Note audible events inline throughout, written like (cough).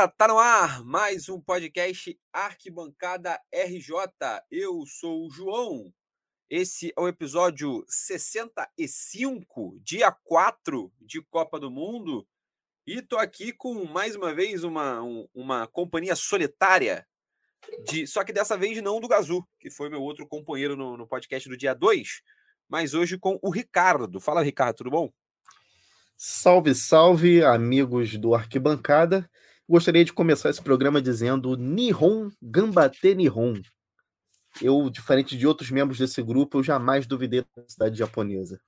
galera, tá no ar mais um podcast Arquibancada RJ. Eu sou o João. Esse é o episódio 65, dia 4 de Copa do Mundo. E tô aqui com mais uma vez uma, um, uma companhia solitária, de, só que dessa vez não do Gazu, que foi meu outro companheiro no, no podcast do dia 2, mas hoje com o Ricardo. Fala, Ricardo, tudo bom? Salve, salve, amigos do Arquibancada. Gostaria de começar esse programa dizendo Nihon Gambate Nihon. Eu, diferente de outros membros desse grupo, eu jamais duvidei da cidade japonesa.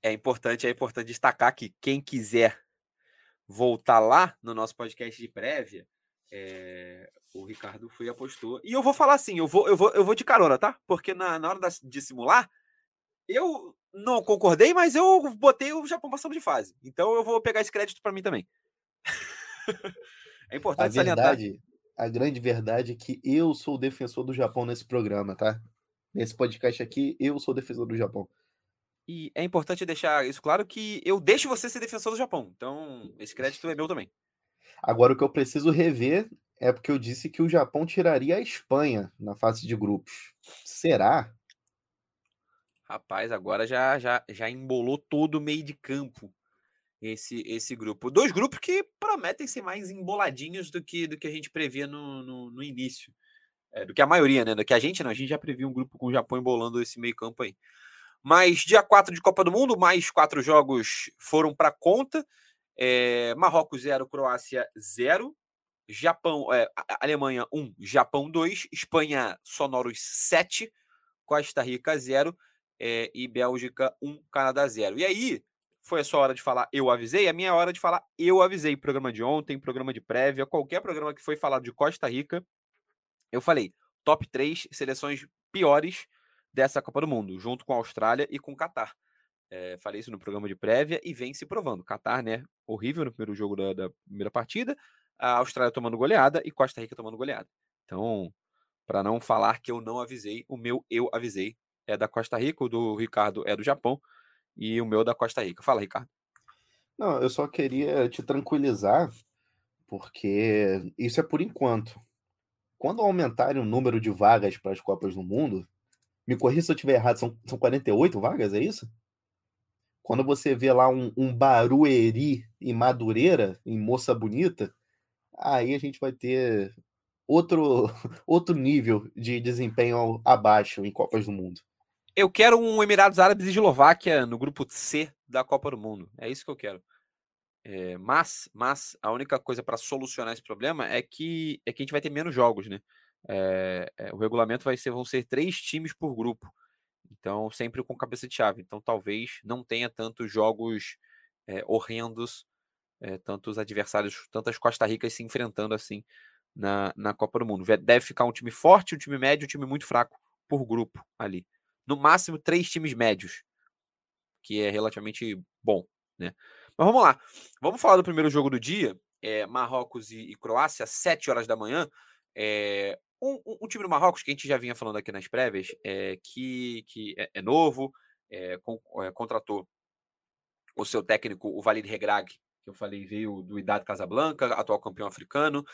É importante, é importante destacar que quem quiser voltar lá no nosso podcast de prévia, é, o Ricardo foi e apostou. E eu vou falar assim, eu vou, eu vou, eu vou de carona, tá? Porque na, na hora de simular, eu não concordei, mas eu botei o Japão passando de fase. Então eu vou pegar esse crédito para mim também. (laughs) é importante a verdade, salientar. A grande verdade é que eu sou o defensor do Japão nesse programa, tá? Nesse podcast aqui, eu sou o defensor do Japão. E é importante deixar isso claro que eu deixo você ser defensor do Japão. Então, esse crédito é meu também. Agora, o que eu preciso rever é porque eu disse que o Japão tiraria a Espanha na fase de grupos. Será? Rapaz, agora já, já, já embolou todo o meio de campo esse, esse grupo. Dois grupos que prometem ser mais emboladinhos do que, do que a gente previa no, no, no início. É, do que a maioria, né? Do que a gente não. A gente já previu um grupo com o Japão embolando esse meio campo aí. Mas dia 4 de Copa do Mundo, mais quatro jogos foram para conta. É, Marrocos 0, Croácia 0. Japão, é, Alemanha 1, Japão 2. Espanha sonoros 7. Costa Rica 0 é, e Bélgica 1, Canadá 0. E aí, foi a sua hora de falar eu avisei, a minha hora de falar eu avisei. Programa de ontem, programa de prévia, qualquer programa que foi falado de Costa Rica, eu falei top 3 seleções piores dessa Copa do Mundo, junto com a Austrália e com o Catar. É, falei isso no programa de prévia e vem se provando. Catar, né? Horrível no primeiro jogo da, da primeira partida, a Austrália tomando goleada e Costa Rica tomando goleada. Então, para não falar que eu não avisei, o meu eu avisei é da Costa Rica, o do Ricardo é do Japão e o meu da Costa Rica. Fala, Ricardo. Não, eu só queria te tranquilizar, porque isso é por enquanto. Quando aumentarem o número de vagas para as Copas do Mundo, me corrija se eu estiver errado, são, são 48 vagas, é isso? Quando você vê lá um, um Barueri em Madureira, em Moça Bonita, aí a gente vai ter outro, (laughs) outro nível de desempenho abaixo em Copas do Mundo. Eu quero um Emirados Árabes e Eslováquia no grupo C da Copa do Mundo. É isso que eu quero. É, mas, mas a única coisa para solucionar esse problema é que é que a gente vai ter menos jogos, né? É, é, o regulamento vai ser vão ser três times por grupo, então sempre com cabeça de chave. Então talvez não tenha tantos jogos horrendos, tantos adversários, tantas Costa Ricas se enfrentando assim na, na Copa do Mundo. Deve ficar um time forte, um time médio, um time muito fraco por grupo ali no máximo três times médios, que é relativamente bom, né? Mas vamos lá. Vamos falar do primeiro jogo do dia. É, Marrocos e, e Croácia, às 7 horas da manhã. É, um, um, um, time do Marrocos que a gente já vinha falando aqui nas prévias, é, que, que é, é novo, com, contratou o seu técnico, o Valide Regrag, que eu falei, veio do Idade Casablanca, atual campeão africano,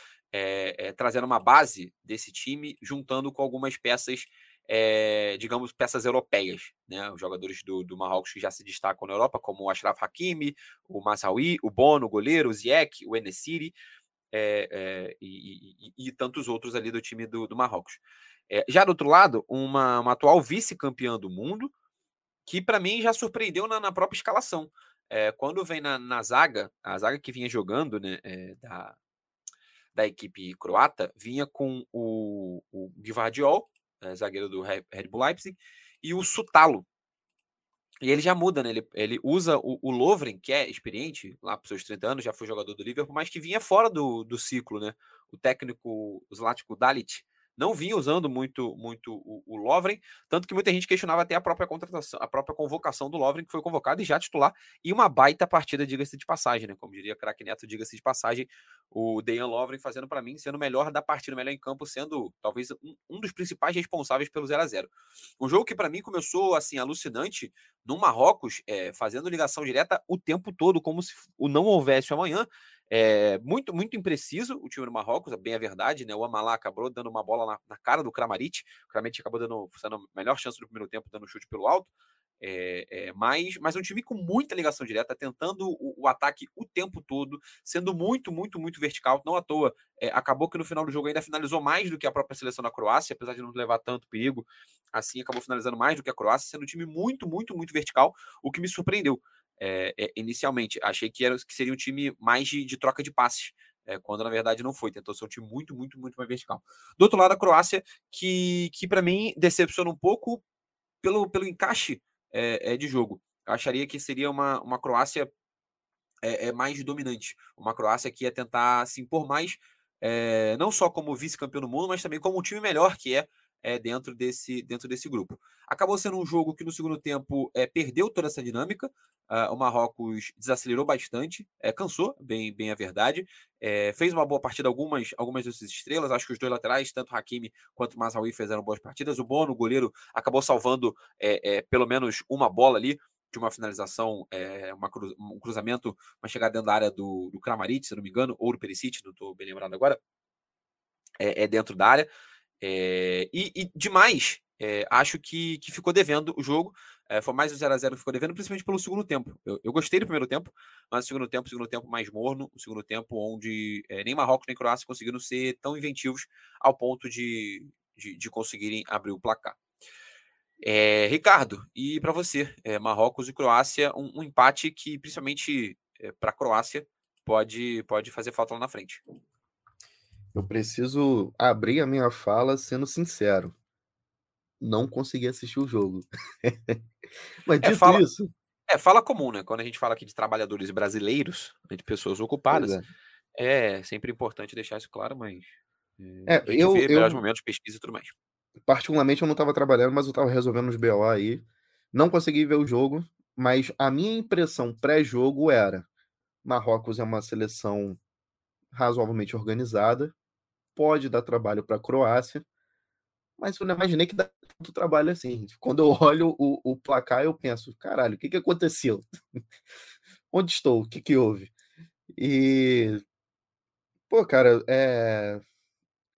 trazendo uma base desse time, juntando com algumas peças é, digamos, peças europeias, né? Os jogadores do, do Marrocos que já se destacam na Europa, como o Ashraf Hakimi, o Masraoui, o Bono, o goleiro, o Ziyech, o Enesiri é, é, e, e, e, tantos outros ali do time do, do Marrocos. já do outro lado, uma, uma atual vice-campeã do mundo, que para mim já surpreendeu na, na própria escalação. quando vem na, na, zaga, a zaga que vinha jogando né, da, da equipe croata, vinha com o, o é, zagueiro do Red Bull Leipzig, e o Sutalo. E ele já muda, né? Ele, ele usa o, o Lovren, que é experiente, lá para seus 30 anos, já foi jogador do Liverpool, mas que vinha fora do, do ciclo, né? O técnico Zlatko Dalit não vinha usando muito muito o, o Lovren, tanto que muita gente questionava até a própria contratação, a própria convocação do Lovren, que foi convocado e já titular, e uma baita partida, diga-se de passagem, né? Como diria craque Neto, diga-se de passagem, o Dejan Lovren fazendo para mim, sendo o melhor da partida, o melhor em campo, sendo talvez um, um dos principais responsáveis pelo 0 a 0 Um jogo que para mim começou assim, alucinante, no Marrocos, é, fazendo ligação direta o tempo todo, como se o não houvesse amanhã, É, muito, muito impreciso o time do Marrocos, é bem a verdade, né? O Amalá acabou dando uma bola na, na cara do Kramaric. O Kramaric acabou dando, sendo a melhor chance do primeiro tempo, dando chute pelo alto. É, é, mas, mas um time com muita ligação direta, tentando o, o, ataque o tempo todo, sendo muito, muito, muito vertical. Não à toa, é, acabou que no final do jogo ainda finalizou mais do que a própria seleção da Croácia, apesar de não levar tanto perigo, assim acabou finalizando mais do que a Croácia, sendo um time muito, muito, muito vertical, o que me surpreendeu. Inicialmente, achei que, era, que seria um time mais de, de troca de passes. quando na verdade não foi, tentou ser um time muito, muito, muito mais vertical. Do outro lado, a Croácia, que, que para mim decepciona um pouco pelo, pelo encaixe é, é de jogo. Eu acharia que seria uma, uma Croácia é, é, mais dominante, uma Croácia que ia tentar se impor mais, é, não só como vice-campeão do mundo, mas também como um time melhor que é, é dentro, desse, dentro desse grupo. Acabou sendo um jogo que no segundo tempo é, perdeu toda essa dinâmica, Uh, o Marrocos desacelerou bastante, é, cansou, bem, bem a verdade. É, fez uma boa partida, algumas, algumas dessas estrelas. Acho que os dois laterais, tanto Hakimi quanto Mazawi, fizeram boas partidas. O Bono, o goleiro, acabou salvando é, pelo menos uma bola ali, de uma finalização, uma cru, um cruzamento, uma chegada dentro da área do, do Kramaric, se não me engano, ou do Perisic, não estou bem lembrado agora. É, dentro da área. E, e demais, acho que, que ficou devendo o jogo. É, foi mais o 0x0 que ficou devendo, principalmente pelo segundo tempo. Eu, eu, gostei do primeiro tempo, mas o segundo tempo, segundo tempo mais morno, o segundo tempo onde é, nem Marrocos nem Croácia conseguiram ser tão inventivos ao ponto de, de, de conseguirem abrir o placar. É, Ricardo, e para você, Marrocos e Croácia, um, um empate que, principalmente para a Croácia, pode, pode fazer falta lá na frente. Eu preciso abrir a minha fala sendo sincero não consegui assistir o jogo. (laughs) Mas é, fala, isso. É, fala comum, né? Quando a gente fala aqui de trabalhadores brasileiros, né, de pessoas ocupadas, é. é. sempre importante deixar isso claro, mas. É, é eu, vê eu, momentos, pesquisa e tudo mais. Particularmente eu não estava trabalhando, mas eu estava resolvendo os BO aí. Não consegui ver o jogo, mas a minha impressão pré-jogo era: Marrocos é uma seleção razoavelmente organizada, pode dar trabalho para a Croácia, mas eu não imaginei que dá tanto trabalho assim. Quando eu olho o, o placar, eu penso, caralho, o que, que aconteceu? (laughs) Onde estou? O que, que houve? E, pô, cara, é...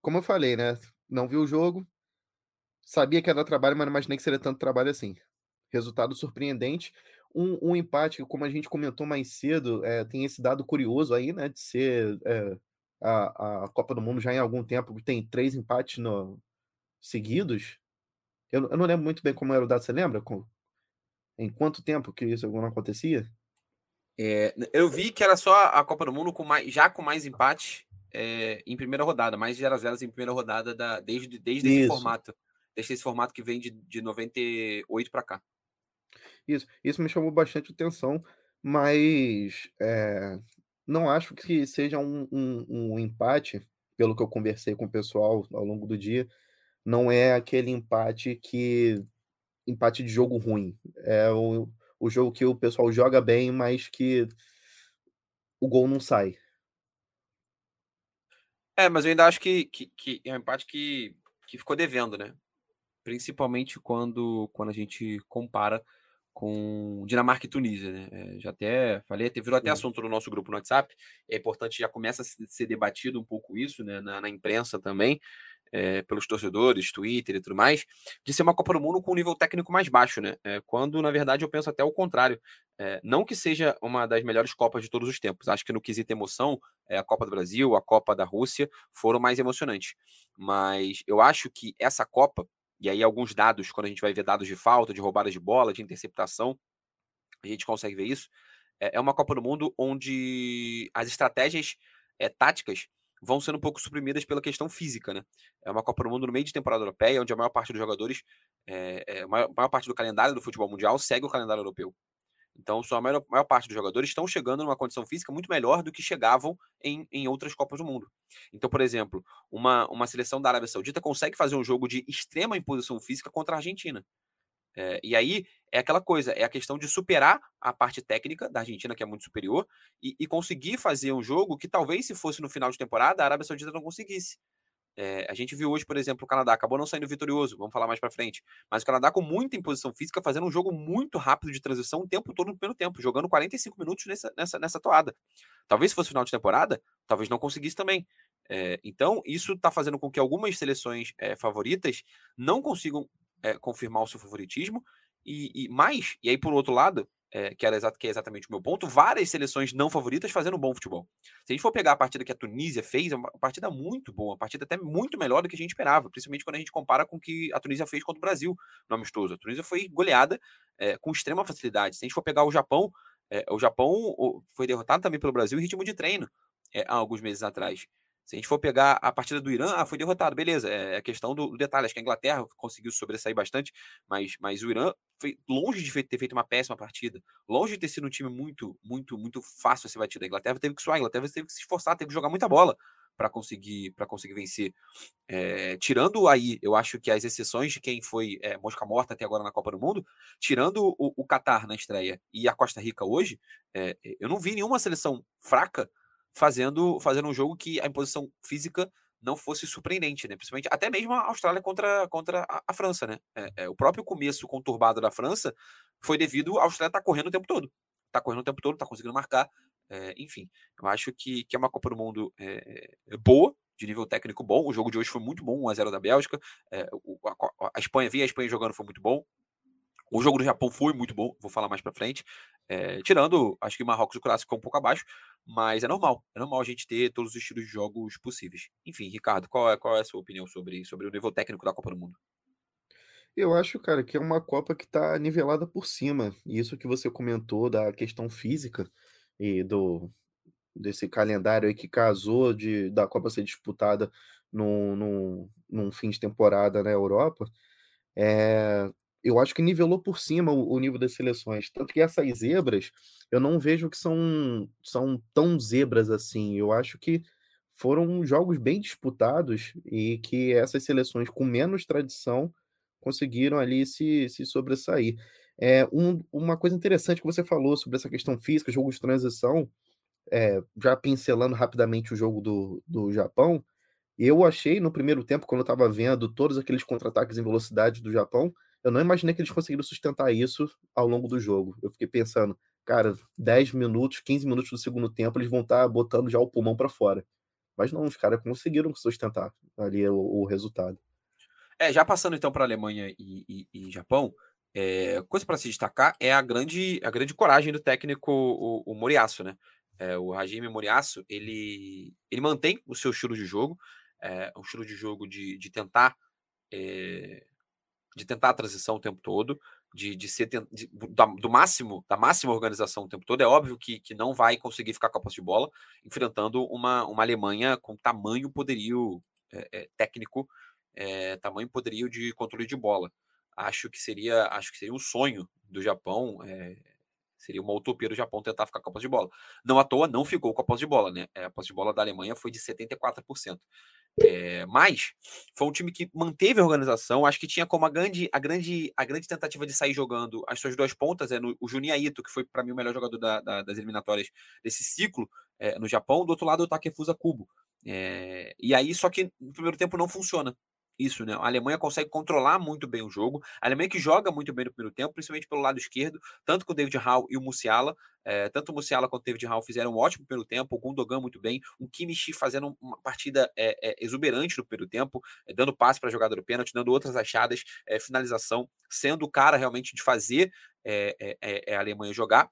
como eu falei, né? Não vi o jogo, sabia que era trabalho, mas não imaginei que seria tanto trabalho assim. Resultado surpreendente. Um, um empate, como a gente comentou mais cedo, é, tem esse dado curioso aí, né? De ser é, a, a Copa do Mundo já em algum tempo, tem três empates no, seguidos. Eu, eu não lembro muito bem como era o dado, você lembra? Com, em quanto tempo que isso não acontecia? É, eu vi que era só a Copa do Mundo com mais, já com mais empate é, em primeira rodada, mais de 0 a 0 em primeira rodada da, desde, desde esse formato. Desde esse formato que vem de, de 98 para cá. Isso, isso me chamou bastante atenção, mas é, não acho que seja um, um, um empate, pelo que eu conversei com o pessoal ao longo do dia, não é aquele empate que empate de jogo ruim. É o, o jogo que o pessoal joga bem, mas que o gol não sai. É, mas eu ainda acho que, que, que é um empate que, que ficou devendo, né? Principalmente quando, quando a gente compara com Dinamarca e Tunísia, né? É, já até falei, virou até assunto no nosso grupo no WhatsApp. É importante, já começa a ser debatido um pouco isso, né? Na, na imprensa também é, pelos torcedores, Twitter e tudo mais, de ser uma Copa do Mundo com um nível técnico mais baixo, né? É, quando, na verdade, eu penso até o contrário. É, não que seja uma das melhores Copas de todos os tempos. Acho que no quesito emoção, a Copa do Brasil, a Copa da Rússia foram mais emocionantes. Mas eu acho que essa Copa, e aí alguns dados, quando a gente vai ver dados de falta, de roubada de bola, de interceptação, a gente consegue ver isso. É uma Copa do Mundo onde as estratégias táticas vão sendo um pouco suprimidas pela questão física, né? É uma Copa do Mundo no meio de temporada europeia, onde a maior parte dos jogadores, é, é, a maior, parte do calendário do futebol mundial segue o calendário europeu. Então, a maior, maior, parte dos jogadores estão chegando numa condição física muito melhor do que chegavam em, em outras Copas do Mundo. Então, por exemplo, uma, uma seleção da Arábia Saudita consegue fazer um jogo de extrema imposição física contra a Argentina. É, e aí é aquela coisa, é a questão de superar a parte técnica da Argentina, que é muito superior, e, e conseguir fazer um jogo que talvez, se fosse no final de temporada, a Arábia Saudita não conseguisse. É, a gente viu hoje, por exemplo, o Canadá acabou não saindo vitorioso, vamos falar mais para frente. Mas o Canadá com muita imposição física, fazendo um jogo muito rápido de transição o tempo todo no primeiro tempo, jogando 45 minutos nessa, nessa, nessa toada. Talvez se fosse final de temporada, talvez não conseguisse também. É, então, isso está fazendo com que algumas seleções é, favoritas não consigam confirmar o seu favoritismo. E, e mais, e aí por outro lado, é, que, era exato, que é exatamente o meu ponto, várias seleções não favoritas fazendo um bom futebol. Se a gente for pegar a partida que a Tunísia fez, é uma partida muito boa, uma partida até muito melhor do que a gente esperava, principalmente quando a gente compara com o que a Tunísia fez contra o Brasil no amistoso. A Tunísia foi goleada é, com extrema facilidade. Se a gente for pegar o Japão, é, o Japão foi derrotado também pelo Brasil em ritmo de treino há alguns meses atrás. Se a gente for pegar a partida do Irã, ah, foi derrotado, beleza. É é questão do, detalhe. Acho que a Inglaterra conseguiu sobressair bastante, mas, mas o Irã foi longe de ter feito uma péssima partida, longe de ter sido um time muito, muito, muito fácil a ser batido. A Inglaterra teve que suar, a Inglaterra teve que se esforçar, teve que jogar muita bola para conseguir para conseguir vencer. É, tirando aí, eu acho que as exceções de quem foi é, mosca morta até agora na Copa do Mundo, tirando o, o Qatar na estreia e a Costa Rica hoje, é, eu não vi nenhuma seleção fraca fazendo, fazendo um jogo que a imposição física não fosse surpreendente, né? Principalmente até mesmo a Austrália contra, contra a, a França, né? É, é, o próprio começo conturbado da França foi devido à Austrália estar tá correndo o tempo todo. Tá correndo o tempo todo, tá conseguindo marcar. É, enfim, eu acho que, que é uma Copa do Mundo é, é, boa, de nível técnico bom. O jogo de hoje foi muito bom, 1x0 da Bélgica. É, a, a, Espanha, via a Espanha jogando, foi muito bom. O jogo do Japão foi muito bom, vou falar mais para frente. Tirando, acho que Marrocos e Croácia ficou um pouco abaixo, mas é normal. É normal a gente ter todos os estilos de jogos possíveis. Enfim, Ricardo, qual é, qual é a sua opinião sobre, sobre o nível técnico da Copa do Mundo? Eu acho, cara, que é uma Copa que está nivelada por cima. E isso que você comentou da questão física e do desse calendário aí que casou de da Copa ser disputada num, num, num fim de temporada na Europa, é, eu acho que nivelou por cima o, o, nível das seleções. Tanto que essas zebras, eu não vejo que são, são tão zebras assim. Eu acho que foram jogos bem disputados e que essas seleções com menos tradição conseguiram ali se, se sobressair. É, um, uma coisa interessante que você falou sobre essa questão física, jogo de transição, é, já pincelando rapidamente o jogo do, do Japão, eu achei no primeiro tempo, quando eu estava vendo todos aqueles contra-ataques em velocidade do Japão, eu não imaginei que eles conseguiram sustentar isso ao longo do jogo. Eu fiquei pensando, cara, 10 minutos, 15 minutos do segundo tempo, eles vão estar tá botando já o pulmão para fora. Mas não, os caras conseguiram sustentar ali o, o, resultado. É, já passando então para Alemanha e, e, e Japão, é, coisa para se destacar é a grande, a grande coragem do técnico, o, o Moriaço, né? É, o Hajime Moriaço, ele, ele mantém o seu estilo de jogo, é, um estilo de jogo de, de tentar é, de tentar a transição o tempo todo, de, de ser de, da, do máximo, da máxima organização o tempo todo. É óbvio que, que não vai conseguir ficar com a posse de bola, enfrentando uma, uma Alemanha com tamanho poderio é, é, técnico, é, tamanho poderio de controle de bola. Acho que seria, acho que seria um sonho do Japão. Seria uma utopia do Japão tentar ficar com a posse de bola. Não à toa, não ficou com a posse de bola, né? A posse de bola da Alemanha foi de 74%. É, mas foi um time que manteve a organização. Acho que tinha como a grande, a grande, a grande tentativa de sair jogando as suas duas pontas é no, o Juninho Ito, que foi para mim o melhor jogador da, da, das eliminatórias desse ciclo é, no Japão. Do outro lado, o Takefusa Kubo. É, e aí, só que no primeiro tempo não funciona isso, né? A Alemanha consegue controlar muito bem o jogo. A Alemanha que joga muito bem no primeiro tempo, principalmente pelo lado esquerdo, tanto com o David Hall e o Musiala. É, tanto o Musiala quanto o David Hall fizeram um ótimo primeiro tempo, o Gundogan muito bem, o Kimmich fazendo uma partida é, é, exuberante no primeiro tempo, dando passe para a jogada do pênalti, dando outras achadas, finalização, sendo o cara realmente de fazer a Alemanha jogar.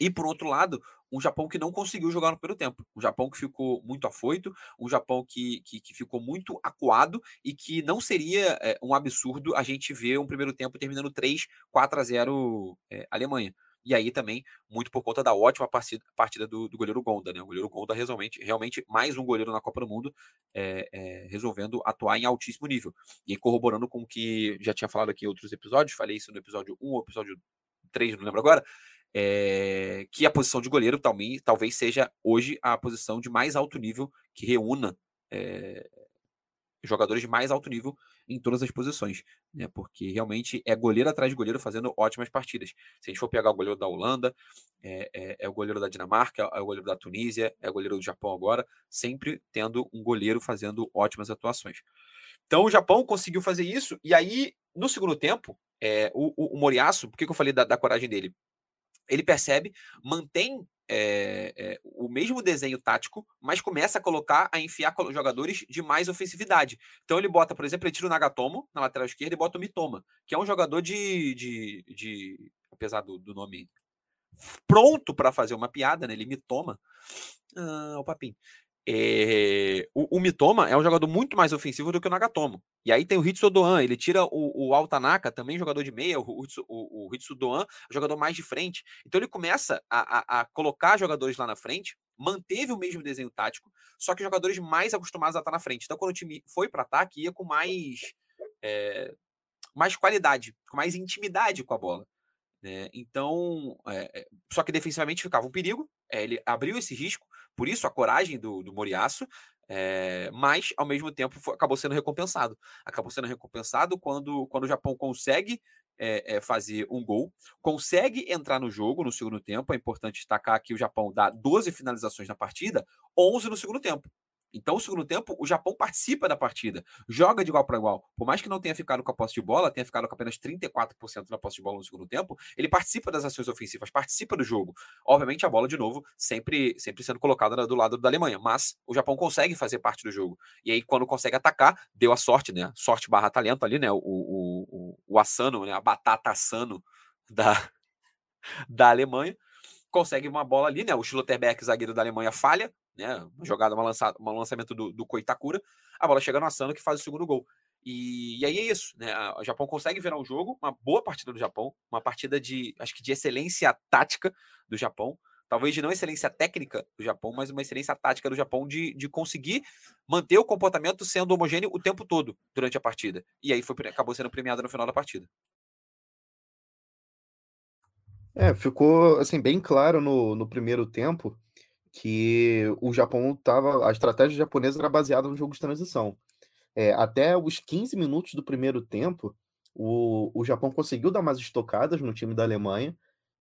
E por outro lado, um Japão que não conseguiu jogar no primeiro tempo. Um Japão que ficou muito afoito, um Japão que, que, que ficou muito acuado e que não seria é, um absurdo a gente ver um primeiro tempo terminando 3, 4 a 0 é, Alemanha. E aí também, muito por conta da ótima partida, partida do, do, goleiro Gonda, né? O goleiro Gonda realmente, realmente mais um goleiro na Copa do Mundo, é, é, resolvendo atuar em altíssimo nível. E corroborando com o que já tinha falado aqui em outros episódios, falei isso no episódio 1 ou episódio 3, não lembro agora, é, que a posição de goleiro talvez, talvez seja hoje a posição de mais alto nível que reúna é, jogadores de mais alto nível em todas as posições, né? Porque realmente é goleiro atrás de goleiro fazendo ótimas partidas. Se a gente for pegar o goleiro da Holanda, é, é, é, o goleiro da Dinamarca, é o goleiro da Tunísia, é o goleiro do Japão agora, sempre tendo um goleiro fazendo ótimas atuações. Então o Japão conseguiu fazer isso, e aí, no segundo tempo, é, o, o, o Moriaço, por que, que eu falei da, da coragem dele? Ele percebe, mantém é, é, o mesmo desenho tático, mas começa a colocar, a enfiar jogadores de mais ofensividade. Então ele bota, por exemplo, ele tira o Nagatomo na lateral esquerda e bota o Mitoma, que é um jogador de. de, de apesar do, do nome pronto para fazer uma piada, né? Ele Mitoma. Ah, o papinho. É, o, o, Mitoma é um jogador muito mais ofensivo do que o Nagatomo. E aí tem o Hitsu Doan, ele tira o, o Altanaka, também jogador de meia, o, o, o Hitsu Doan, jogador mais de frente. Então ele começa a, a, a, colocar jogadores lá na frente, manteve o mesmo desenho tático, só que jogadores mais acostumados a estar na frente. Então quando o time foi para ataque, ia com mais, é, mais qualidade, com mais intimidade com a bola. Né? Então, é, só que defensivamente ficava um perigo, ele abriu esse risco, por isso a coragem do, do Moriaço, é, mas ao mesmo tempo foi, acabou sendo recompensado. Acabou sendo recompensado quando, quando o Japão consegue é, é, fazer um gol, consegue entrar no jogo no segundo tempo. É importante destacar que o Japão dá 12 finalizações na partida, 11 no segundo tempo. Então, o segundo tempo, o Japão participa da partida, joga de igual para igual. Por mais que não tenha ficado com a posse de bola, tenha ficado com apenas 34% na posse de bola no segundo tempo, ele participa das ações ofensivas, participa do jogo. Obviamente, a bola, de novo, sempre, sempre sendo colocada do lado da Alemanha, mas o Japão consegue fazer parte do jogo. E aí, quando consegue atacar, deu a sorte, né? Sorte barra talento ali, né? O, o, o, o Asano, né? a batata Asano da, (laughs) da Alemanha consegue uma bola ali, né? O Schlotterbeck, zagueiro da Alemanha, falha, né? Uma jogada, uma lançada, um lançamento do, do Koitakura, a bola chega no Asano que faz o segundo gol. E, e, aí é isso, né? O Japão consegue virar o jogo, uma boa partida do Japão, uma partida de, acho que de excelência tática do Japão, talvez de não excelência técnica do Japão, mas uma excelência tática do Japão de, de conseguir manter o comportamento sendo homogêneo o tempo todo durante a partida. E aí foi, acabou sendo premiado no final da partida. É, ficou assim bem claro no, no primeiro tempo que o Japão tava. A estratégia japonesa era baseada no jogo de transição. É, até os 15 minutos do primeiro tempo, o, o Japão conseguiu dar mais estocadas no time da Alemanha.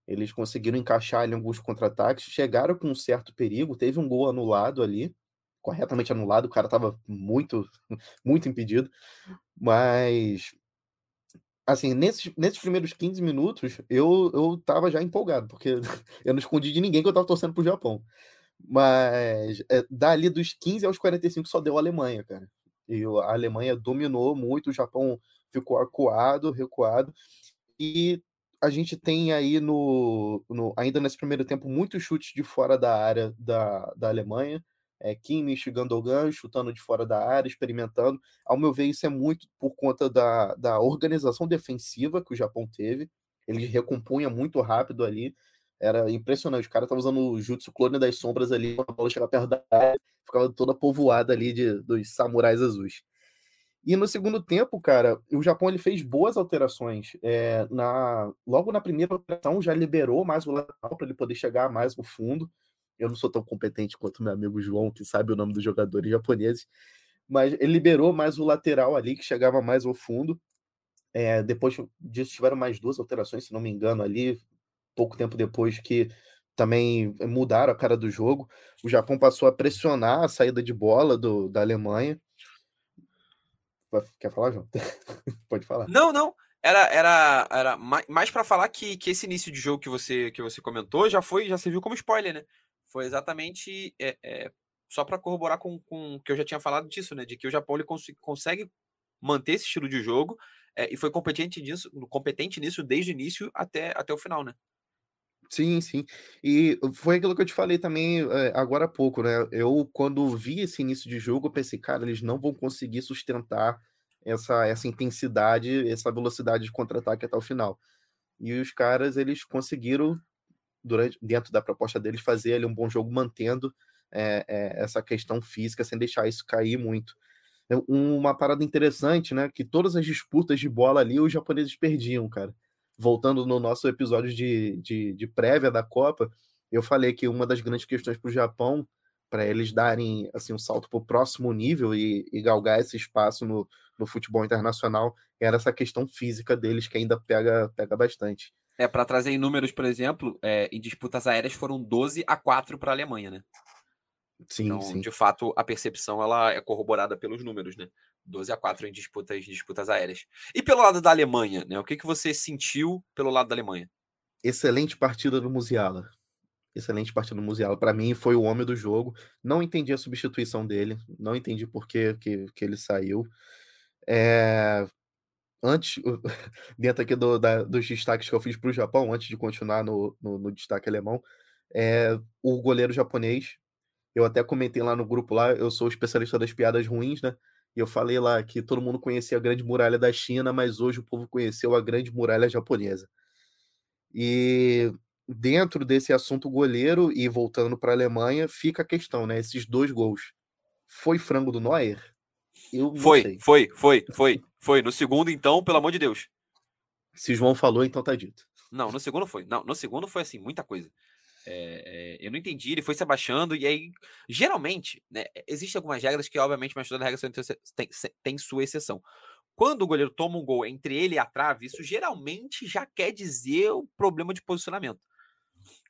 Eles conseguiram encaixar ali alguns contra-ataques, chegaram com um certo perigo, teve um gol anulado ali, corretamente anulado, o cara estava muito, (laughs) muito impedido, mas assim, nesses, nesses primeiros 15 minutos, eu, eu tava já empolgado, porque (laughs) eu não escondi de ninguém que eu tava torcendo pro Japão. Mas é, dali dos 15 aos 45 só deu a Alemanha, cara. E a Alemanha dominou muito, o Japão ficou acuado, recuado. E a gente tem aí no, no ainda nesse primeiro tempo muitos chutes de fora da área da, da Alemanha. É, Kimmich, Gandogan chutando de fora da área, experimentando. Ao meu ver, isso é muito por conta da, da organização defensiva que o Japão teve. Ele recompunha muito rápido ali. Era impressionante. O cara tava usando o Jutsu Clone das Sombras ali, a bola chegava perto da área, ficava toda povoada ali de, dos samurais azuis. E no segundo tempo, cara, o Japão ele fez boas alterações. É, na, logo na primeira alteração já liberou mais o lateral para ele poder chegar mais no fundo. Eu não sou tão competente quanto meu amigo João, que sabe o nome dos jogadores japoneses, mas ele liberou mais o lateral ali, que chegava mais ao fundo. É, depois disso tiveram mais duas alterações, se não me engano, ali pouco tempo depois que também mudaram a cara do jogo. O Japão passou a pressionar a saída de bola do, da Alemanha. Quer falar, João? (laughs) Pode falar. Não, não. Era, era, era mais para falar que, que esse início de jogo que você, que você comentou já foi, já serviu como spoiler, né? Foi exatamente é, é, só para corroborar com, com que eu já tinha falado disso, né? De que o Japão ele cons consegue manter esse estilo de jogo é, e foi competente nisso, competente nisso desde o início até, até o final, né? Sim, sim. E foi aquilo que eu te falei também é, agora há pouco, né? Eu, quando vi esse início de jogo, pensei, cara, eles não vão conseguir sustentar essa, essa intensidade, essa velocidade de contra-ataque até o final. E os caras, eles conseguiram, durante, dentro da proposta deles, fazer ali um bom jogo, mantendo é, é, essa questão física, sem deixar isso cair muito. Uma parada interessante, né? Que todas as disputas de bola ali, os japoneses perdiam, cara voltando no nosso episódio de, de, de prévia da Copa, eu falei que uma das grandes questões para o Japão, para eles darem assim um salto para o próximo nível e, e, galgar esse espaço no, no futebol internacional, era essa questão física deles que ainda pega, pega bastante. É, para trazer em números, por exemplo, é, em disputas aéreas foram 12 a 4 para a Alemanha, né? Sim, então, sim. de fato, a percepção ela é corroborada pelos números, né? 12 a 4 em disputas, disputas aéreas. E pelo lado da Alemanha, né? O que, que você sentiu pelo lado da Alemanha? Excelente partida do Musiala. Excelente partida do Musiala. Para mim, foi o homem do jogo. Não entendi a substituição dele. Não entendi por que, que, que ele saiu. É... Antes, (laughs) dentro aqui do, da, dos destaques que eu fiz para o Japão, antes de continuar no, no, no destaque alemão, é o goleiro japonês. Eu até comentei lá no grupo lá, eu sou especialista das piadas ruins, né? E eu falei lá que todo mundo conhecia a Grande Muralha da China, mas hoje o povo conheceu a Grande Muralha Japonesa. E dentro desse assunto goleiro e voltando para a Alemanha, fica a questão, né? Esses dois gols. Foi frango do Neuer? Eu foi, foi, foi, foi, foi. No segundo, então, pelo amor de Deus. Se João falou, então tá dito. Não, no segundo foi. Não, no segundo foi assim, muita coisa. É, é, eu não entendi, ele foi se abaixando, e aí, geralmente, né, existem algumas regras que, obviamente, mas toda regra tem, tem sua exceção. Quando o goleiro toma um gol entre ele e a trave, isso geralmente já quer dizer o problema de posicionamento.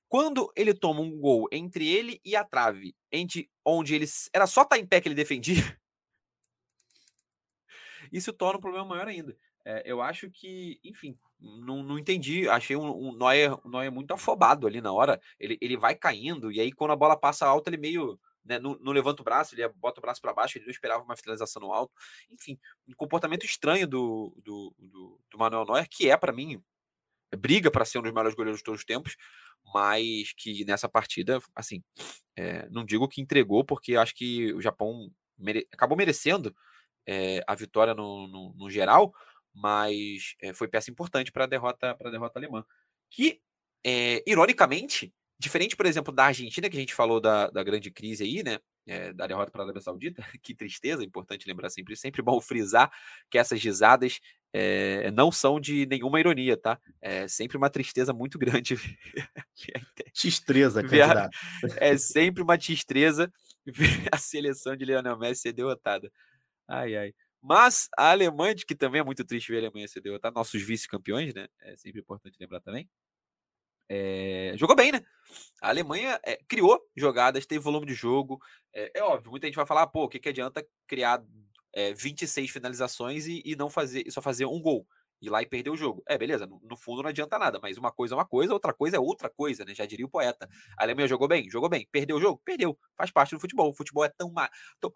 Quando ele toma um gol entre ele e a trave, entre, onde ele era só estar tá em pé que ele defendia, (laughs) isso torna o problema maior ainda. É, eu acho que, enfim, não, não entendi. Achei um, um, Neuer, um Neuer muito afobado ali na hora. Ele, ele vai caindo, e aí quando a bola passa alta, ele meio. Né, não, não, levanta o braço, ele bota o braço para baixo, ele não esperava uma finalização no alto. Enfim, um comportamento estranho do, do, do, do Manuel Neuer, que é, para mim, briga para ser um dos melhores goleiros de todos os tempos, mas que nessa partida, assim, é, não digo que entregou, porque acho que o Japão mere... acabou merecendo é, a vitória no, no, no geral, mas é, foi peça importante para a derrota, para a derrota alemã. Que, é, ironicamente, diferente, por exemplo, da Argentina, que a gente falou da, da grande crise aí, né? É, da derrota para a Arábia Saudita, (laughs) que tristeza, é importante lembrar sempre, sempre bom frisar que essas risadas é, não são de nenhuma ironia, tá? É sempre uma tristeza muito grande. (laughs) Tistreza, candidato. É sempre uma tistreza ver a seleção de Lionel Messi ser derrotada. Ai, ai. Mas a Alemanha, que também é muito triste ver a Alemanha ser derrotada, nossos vice-campeões, né? É sempre importante lembrar também. É, jogou bem, né? A Alemanha é, criou jogadas, teve volume de jogo. É, é, óbvio, muita gente vai falar, pô, o que, que adianta criar 26 finalizações e, e, não fazer, só fazer um gol? Ir lá e perder o jogo. É, beleza, no, no, fundo não adianta nada, mas uma coisa é uma coisa, outra coisa é outra coisa, né? Já diria o poeta. A Alemanha jogou bem? Jogou bem. Perdeu o jogo? Perdeu. Faz parte do futebol. O futebol é tão.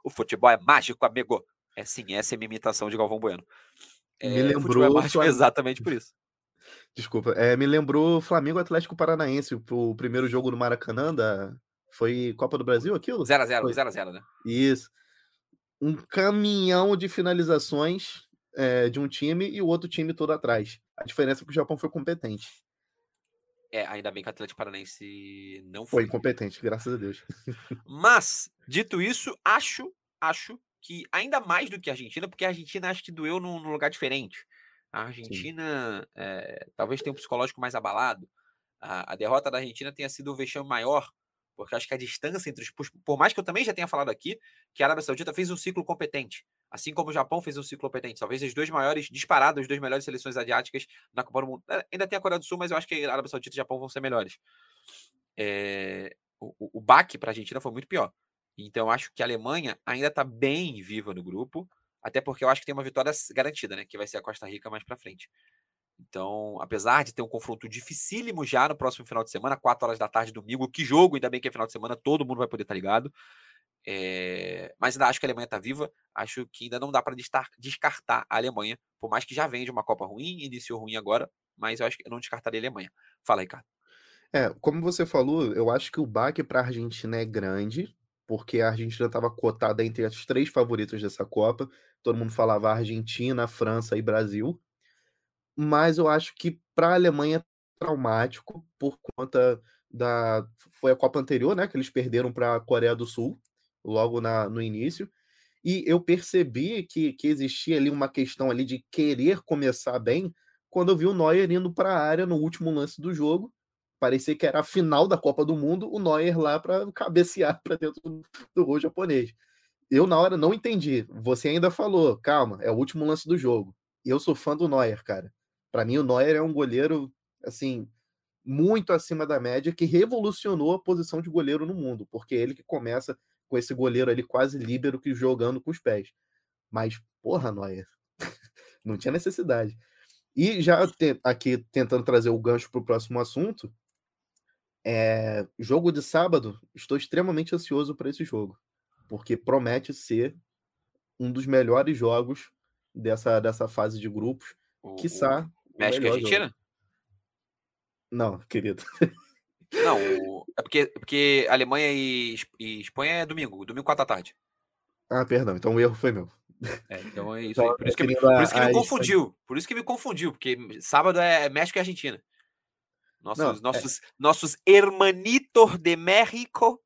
O futebol é mágico, amigo. É sim, essa é a minha imitação de Galvão Bueno. É, me lembrou. É (laughs) exatamente por isso. Desculpa, é, me lembrou Flamengo Atlético Paranaense, o primeiro jogo no Maracanã da. Foi Copa do Brasil aquilo? 0x0, 0x0, né? Isso. Um caminhão de finalizações é, de um time e o outro time todo atrás. A diferença é que o Japão foi competente. É, ainda bem que o Atlético Paranaense não foi. Foi incompetente, graças a Deus. Mas, dito isso, acho, acho que ainda mais do que a Argentina, porque a Argentina acho que doeu num, num lugar diferente. A Argentina é, talvez tenha um psicológico mais abalado. A, a, derrota da Argentina tenha sido o vexame maior, porque acho que a distância entre os. Por mais que eu também já tenha falado aqui, que a Arábia Saudita fez um ciclo competente, assim como o Japão fez um ciclo competente. Talvez as duas maiores, disparadas, as duas melhores seleções asiáticas na Copa do Mundo. Ainda tem a Coreia do Sul, mas eu acho que a Arábia Saudita e o Japão vão ser melhores. É, o, o, o baque para a Argentina foi muito pior. Então, acho que a Alemanha ainda está bem viva no grupo, até porque eu acho que tem uma vitória garantida, né? Que vai ser a Costa Rica mais para frente. Então, apesar de ter um confronto dificílimo já no próximo final de semana, 4 horas da tarde, domingo, que jogo, ainda bem que é final de semana, todo mundo vai poder estar tá ligado. É... Mas ainda acho que a Alemanha está viva, acho que ainda não dá para descartar a Alemanha, por mais que já venha de uma Copa ruim, iniciou ruim agora, mas eu acho que eu não descartaria a Alemanha. Fala, Ricardo. É, como você falou, eu acho que o baque para a Argentina é grande, porque a Argentina estava cotada entre as três favoritas dessa Copa. Todo mundo falava Argentina, França e Brasil. Mas eu acho que para a Alemanha é traumático por conta da foi a Copa anterior, né, que eles perderam para a Coreia do Sul logo na, no início. E eu percebi que, que existia ali uma questão ali de querer começar bem quando eu vi o Neuer indo para a área no último lance do jogo parecia que era a final da Copa do Mundo, o Neuer lá para cabecear para dentro do, gol japonês. Eu, na hora, não entendi. Você ainda falou, calma, é o último lance do jogo. Eu sou fã do Neuer, cara. Para mim, o Neuer é um goleiro assim, muito acima da média, que revolucionou a posição de goleiro no mundo, porque é ele que começa com esse goleiro ali quase líbero que jogando com os pés. Mas, porra, Noia, (laughs) não tinha necessidade. E já aqui tentando trazer o gancho para o próximo assunto, é, jogo de sábado, estou extremamente ansioso para esse jogo, porque promete ser um dos melhores jogos dessa, dessa fase de grupos. O, quiçá. México e Argentina? Jogo. Não, querido. Não, (laughs) é porque, é porque Alemanha e, e Espanha é domingo, domingo 4 da tarde. Ah, perdão, então o erro foi meu. É, então é (laughs) isso então, aí. Por isso que, me, por isso que me confundiu. Por isso que me confundiu, porque sábado é México e Argentina. Nossos, não, nossos, é... nossos hermanitos de México.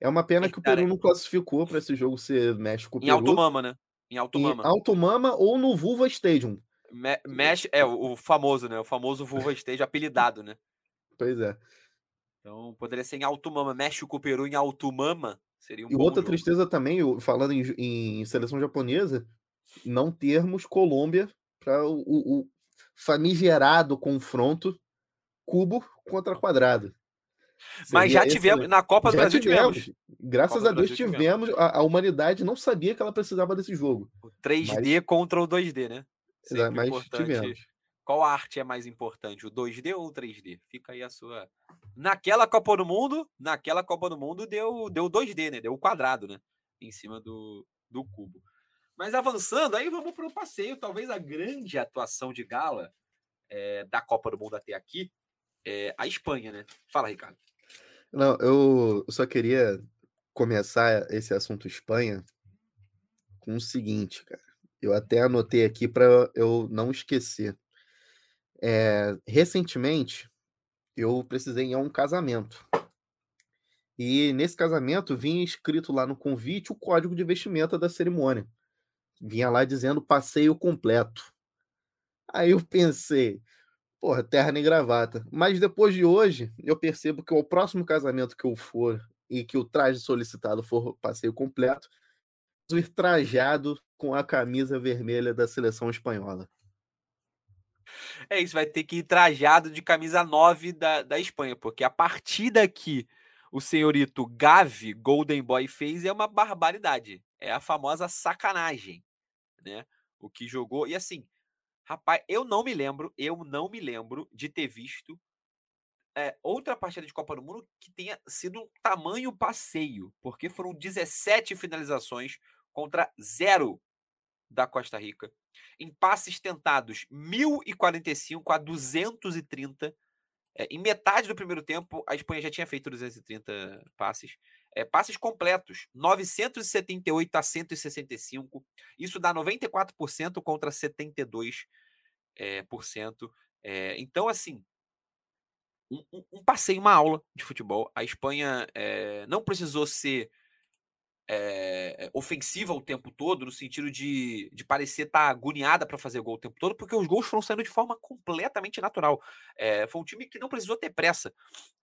É uma pena que o Peru não classificou para esse jogo ser México-Peru. Em Alto Mama, né? Em Alto Mama. Em Alto Mama ou no Vulva Stadium. Me Mexe, é, o, o, famoso, né? O famoso Vulva Stadium apelidado, né? Pois é. Então poderia ser em Alto Mama. México-Peru em Alto Mama. Seria um e outra jogo. tristeza também, falando em, em, seleção japonesa, não termos Colômbia para o, o, famigerado confronto cubo contra quadrado. Mas já tivemos, na Copa do Brasil tivemos. tivemos. Graças a Deus tivemos. tivemos. A, a, humanidade não sabia que ela precisava desse jogo. O 3D mas... contra o 2D, né? Sempre mas importante. tivemos. Qual arte é mais importante, o 2D ou o 3D? Fica aí a sua. Naquela Copa do Mundo, naquela Copa do Mundo deu deu 2D, né? Deu o quadrado, né? Em cima do, do cubo. Mas avançando, aí vamos para o passeio. Talvez a grande atuação de gala é, da Copa do Mundo até aqui é a Espanha, né? Fala, Ricardo. Não, eu só queria começar esse assunto Espanha com o seguinte, cara. Eu até anotei aqui para eu não esquecer. É, recentemente, eu precisei ir a um casamento. E nesse casamento vinha escrito lá no convite o código de vestimenta da cerimônia. Vinha lá dizendo passeio completo. Aí eu pensei, porra, terra e gravata. Mas depois de hoje, eu percebo que o próximo casamento que eu for e que o traje solicitado for passeio completo, ir trajado com a camisa vermelha da seleção espanhola. É isso, vai ter que ir trajado de camisa 9 da, da Espanha, porque a partida que o senhorito Gavi, Golden Boy, fez é uma barbaridade. É a famosa sacanagem, né? O que jogou. E assim, rapaz, eu não me lembro, eu não me lembro de ter visto é, outra partida de Copa do Mundo que tenha sido um tamanho passeio, porque foram 17 finalizações contra zero da Costa Rica. Em passes tentados, 1.045 a 230. É, em metade do primeiro tempo, a Espanha já tinha feito 230 passes. É, passes completos, 978 a 165. Isso dá 94% contra 72%. É, por cento. É, então, assim, um, um, um, passeio, uma aula de futebol. A Espanha é, não precisou ser é, ofensiva o tempo todo, no sentido de, de parecer estar tá agoniada para fazer gol o tempo todo, porque os gols foram saindo de forma completamente natural. É, foi um time que não precisou ter pressa.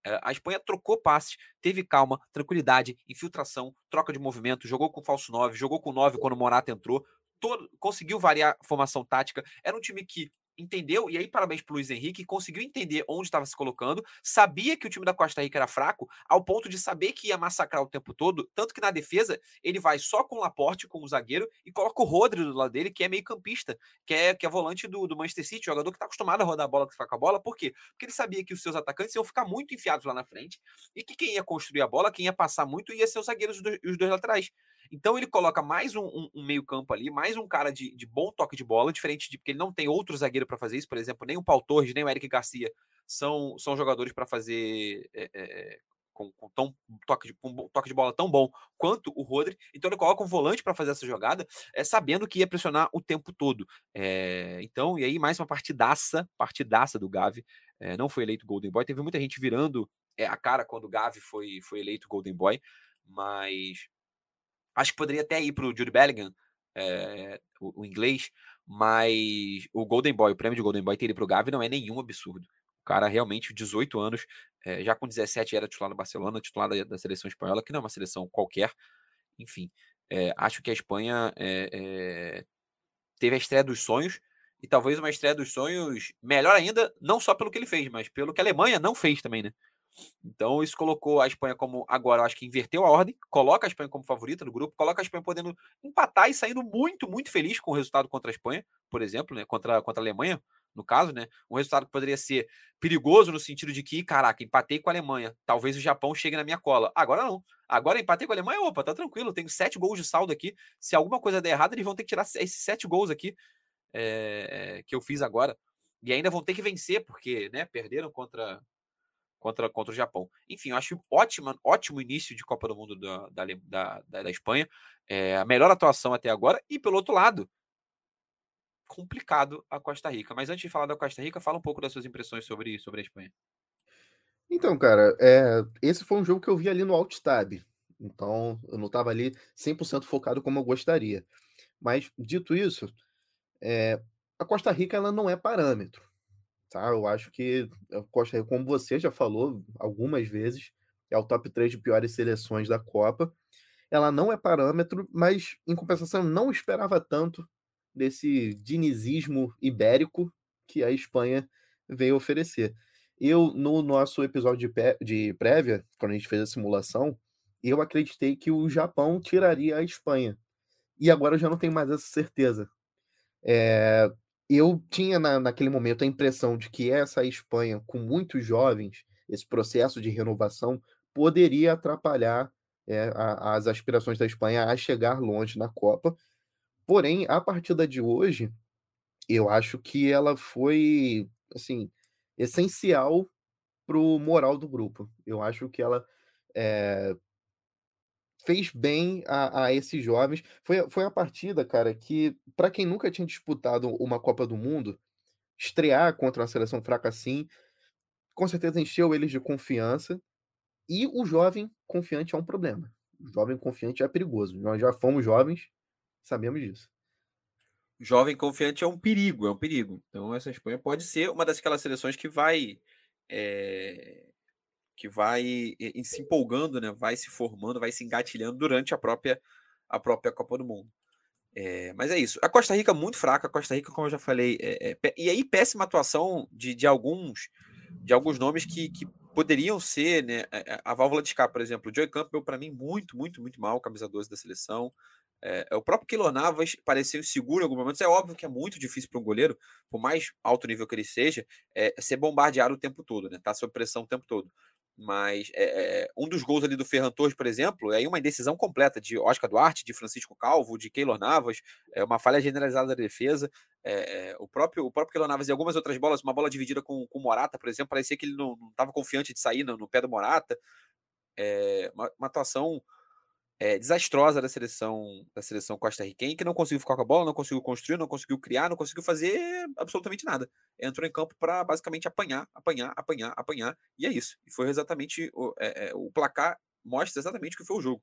É, a Espanha trocou passes, teve calma, tranquilidade, infiltração, troca de movimento, jogou com falso 9, jogou com 9 quando o Morata entrou, todo, conseguiu variar a formação tática. Era um time que entendeu, e aí parabéns pro Luiz Henrique, conseguiu entender onde estava se colocando, sabia que o time da Costa Rica era fraco, ao ponto de saber que ia massacrar o tempo todo, tanto que na defesa ele vai só com o Laporte, com o zagueiro, e coloca o Rodri do lado dele, que é meio campista, que é, que é volante do, do Manchester City, jogador que está acostumado a rodar a bola, que fica com a bola, por quê? Porque ele sabia que os seus atacantes iam ficar muito enfiados lá na frente, e que quem ia construir a bola, quem ia passar muito, ia ser os zagueiros e os dois laterais. Então ele coloca mais um, um, um meio-campo ali, mais um cara de, de, bom toque de bola, diferente de porque ele não tem outro zagueiro para fazer isso, por exemplo, nem o Paul Torres, nem o Eric Garcia são, são jogadores para fazer é, é, com, com, tão, toque de, com toque de bola tão bom quanto o Rodri. Então ele coloca um volante para fazer essa jogada, é, sabendo que ia pressionar o tempo todo. É, então, e aí mais uma partidaça, partidaça do Gavi. É, não foi eleito Golden Boy. Teve muita gente virando é, a cara quando o Gavi foi, foi eleito Golden Boy, mas Acho que poderia até ir para o Jude Bellingham, é, o, o, inglês, mas o Golden Boy, o prêmio de Golden Boy ter ido para o Gavi não é nenhum absurdo. O cara realmente, 18 anos, é, já com 17 era titular no Barcelona, titular da, da, seleção espanhola, que não é uma seleção qualquer. Enfim, é, acho que a Espanha teve a estreia dos sonhos e talvez uma estreia dos sonhos melhor ainda, não só pelo que ele fez, mas pelo que a Alemanha não fez também, né? Então isso colocou a Espanha como agora, eu acho que inverteu a ordem, coloca a Espanha como favorita no grupo, coloca a Espanha podendo empatar e saindo muito, muito feliz com o resultado contra a Espanha, por exemplo, né, contra, contra a Alemanha, no caso, né? Um resultado que poderia ser perigoso no sentido de que, caraca, empatei com a Alemanha, talvez o Japão chegue na minha cola. Agora não. Agora empatei com a Alemanha, opa, tá tranquilo, tenho sete gols de saldo aqui. Se alguma coisa der errado, eles vão ter que tirar esses sete gols aqui é, que eu fiz agora. E ainda vão ter que vencer, porque né, perderam contra, contra, contra o Japão. Enfim, eu acho ótimo, ótimo início de Copa do Mundo da, da, da, da Espanha. É, a melhor atuação até agora. E pelo outro lado, complicado a Costa Rica. Mas antes de falar da Costa Rica, fala um pouco das suas impressões sobre, sobre a Espanha. Então, cara, é, esse foi um jogo que eu vi ali no Alt Tab. Então, eu não estava ali 100% focado como eu gostaria. Mas, dito isso, é, a Costa Rica ela não é parâmetro tá? Eu acho que a Costa Rica, como você já falou algumas vezes, é o top 3 de piores seleções da Copa. Ela não é parâmetro, mas em compensação não esperava tanto desse dinizismo ibérico que a Espanha veio oferecer. Eu, no nosso episódio de, de prévia, quando a gente fez a simulação, eu acreditei que o Japão tiraria a Espanha. E agora eu já não tenho mais essa certeza. É, eu tinha na, naquele momento a impressão de que essa Espanha, com muitos jovens, esse processo de renovação poderia atrapalhar é, a, as aspirações da Espanha a chegar longe na Copa. Porém, a partida de hoje, eu acho que ela foi assim essencial para o moral do grupo. Eu acho que ela é, fez bem a, a esses jovens. Foi, foi a partida, cara, que, para quem nunca tinha disputado uma Copa do Mundo, estrear contra uma seleção fraca assim, com certeza encheu eles de confiança. E o jovem confiante é um problema. O jovem confiante é perigoso. Nós já fomos jovens, sabemos disso. Jovem confiante é um perigo, é um perigo. Então, essa Espanha pode ser uma das aquelas seleções que vai é, que vai se empolgando, né? Vai se formando, vai se engatilhando durante a própria a própria Copa do Mundo. É, mas é isso. A Costa Rica muito fraca. A Costa Rica, como eu já falei, é, é, e aí péssima atuação de, de alguns de alguns nomes que, que poderiam ser, né? A, a válvula de escape, por exemplo, o Joey Campbell para mim muito, muito, muito mal, camisa 12 da seleção. É, o próprio Keylor Navas pareceu inseguro em alguns momentos. É óbvio que é muito difícil para um goleiro, por mais alto nível que ele seja, é, ser bombardeado o tempo todo, né? Tá sob pressão o tempo todo. Mas é, um dos gols ali do Ferran Torres, por exemplo, é uma indecisão completa de Oscar Duarte, de Francisco Calvo, de Keylor Navas, é uma falha generalizada da defesa. É, o próprio o próprio Keylor Navas e algumas outras bolas, uma bola dividida com o Morata, por exemplo, parecia que ele não estava confiante de sair no, no, pé do Morata. É, uma, uma atuação é, desastrosa da seleção da seleção costarriquenha, que não conseguiu ficar com a bola, não conseguiu construir, não conseguiu criar, não conseguiu fazer absolutamente nada. Entrou em campo para basicamente apanhar, apanhar, apanhar, apanhar, e é isso. E foi exatamente o, é, o placar mostra exatamente o que foi o jogo.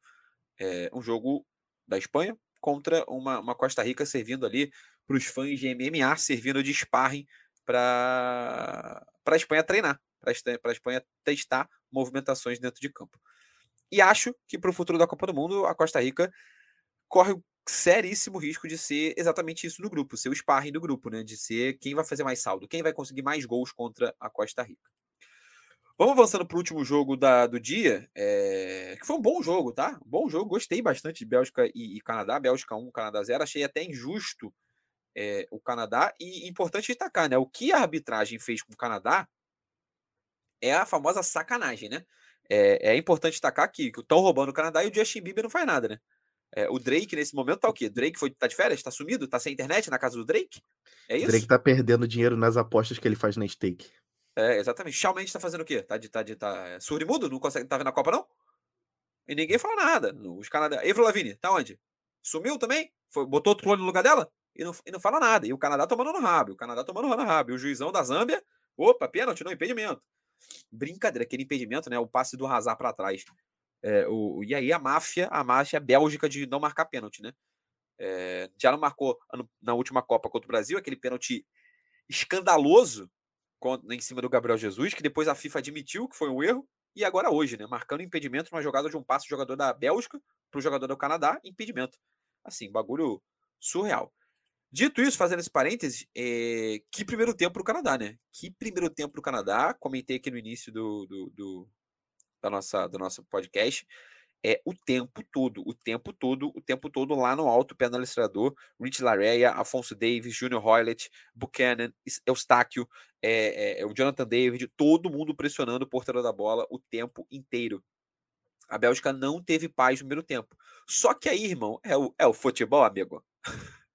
É, um jogo da Espanha contra uma, uma Costa Rica servindo ali para os fãs de MMA, servindo de sparring para a Espanha treinar, para a Espanha testar movimentações dentro de campo. E acho que para o futuro da Copa do Mundo, a Costa Rica corre o seríssimo risco de ser exatamente isso no grupo, ser o sparring do grupo, né? De ser quem vai fazer mais saldo, quem vai conseguir mais gols contra a Costa Rica. Vamos avançando para o último jogo da, do dia, é, que foi um bom jogo, tá? bom jogo, gostei bastante de Bélgica e, e Canadá. Bélgica 1, Canadá 0. Achei até injusto é, o Canadá. E importante destacar, né? O que a arbitragem fez com o Canadá é a famosa sacanagem, né? É, é importante destacar que estão roubando o Canadá e o Justin Bieber não faz nada, né? É, o Drake, nesse momento, tá o quê? Drake foi, tá de férias? Tá sumido? Tá sem internet na casa do Drake? É isso? Drake tá perdendo dinheiro nas apostas que ele faz na stake. É, exatamente. Shawn Mendes tá fazendo o quê? Tá de, tá de, tá surdo e mudo? Não consegue, tá vendo a Copa, não? E ninguém fala nada. Os Canadá... Evro Lavigne, tá onde? Sumiu também? Foi, botou outro clone no lugar dela? E não, e não fala nada. E o Canadá tomando no rabo. O Canadá tomando no rabo. E o juizão da Zâmbia, opa, pênalti, não, impedimento. Brincadeira, aquele impedimento, né? O passe do Hazard para trás. É, o, e aí a máfia, a máfia bélgica de não marcar pênalti, né? É, já não marcou na última Copa contra o Brasil, aquele pênalti escandaloso em cima do Gabriel Jesus, que depois a FIFA admitiu que foi um erro, e agora hoje, né? Marcando impedimento numa jogada de um passe do jogador da Bélgica para o jogador do Canadá, impedimento. Assim, bagulho surreal. Dito isso, fazendo esse parênteses, é... que primeiro tempo para o Canadá, né? Que primeiro tempo para o Canadá. Comentei aqui no início do, do, do, da nossa, do nosso podcast. É o tempo todo, o tempo todo, o tempo todo lá no alto, pé no alistrador. Rich Lareia, Afonso Davis, Junior Hoylett, Buchanan, Eustáquio, é, é, o Jonathan David, todo mundo pressionando o porteiro da bola o tempo inteiro. A Bélgica não teve paz no primeiro tempo. Só que aí, irmão, é o, é o futebol, amigo. (laughs)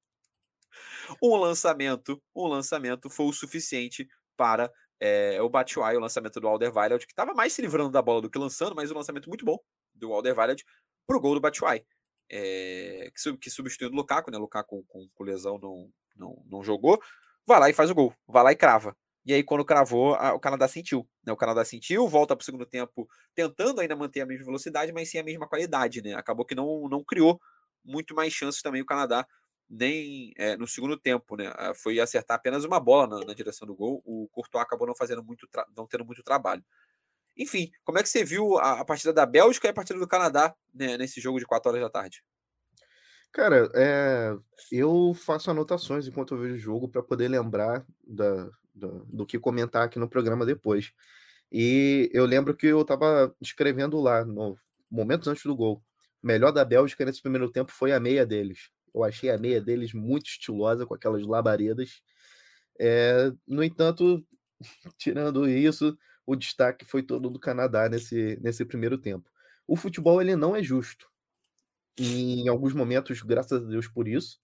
um lançamento, um lançamento foi o suficiente para é, o Batshuayi, o lançamento do Alderweireld, que estava mais se livrando da bola do que lançando, mas um lançamento muito bom do Alderweireld para o gol do Batshuayi, é, que, que substituindo o Lukaku, né? O Lukaku com, com lesão não, não, não jogou, vai lá e faz o gol, vai lá e crava. E aí, quando cravou, a, o Canadá sentiu. Né? O Canadá sentiu, volta para o segundo tempo, tentando ainda manter a mesma velocidade, mas sem a mesma qualidade. Né? Acabou que não, não criou muito mais chances também o Canadá nem é, no segundo tempo, né? Ah, foi acertar apenas uma bola na, na direção do gol. O Courtois acabou não fazendo muito, não tendo muito trabalho. Enfim, como é que você viu a, a partida da Bélgica e a partida do Canadá né, nesse jogo de 4 horas da tarde? Cara, é, eu faço anotações enquanto eu vejo o jogo para poder lembrar da, da, do que comentar aqui no programa depois. E eu lembro que eu estava escrevendo lá, no momentos antes do gol. Melhor da Bélgica nesse primeiro tempo foi a meia deles. Eu achei a meia deles muito estilosa, com aquelas labaredas. É, no entanto, (laughs) tirando isso, o destaque foi todo do Canadá nesse, nesse primeiro tempo. O futebol ele não é justo. Em alguns momentos, graças a Deus por isso,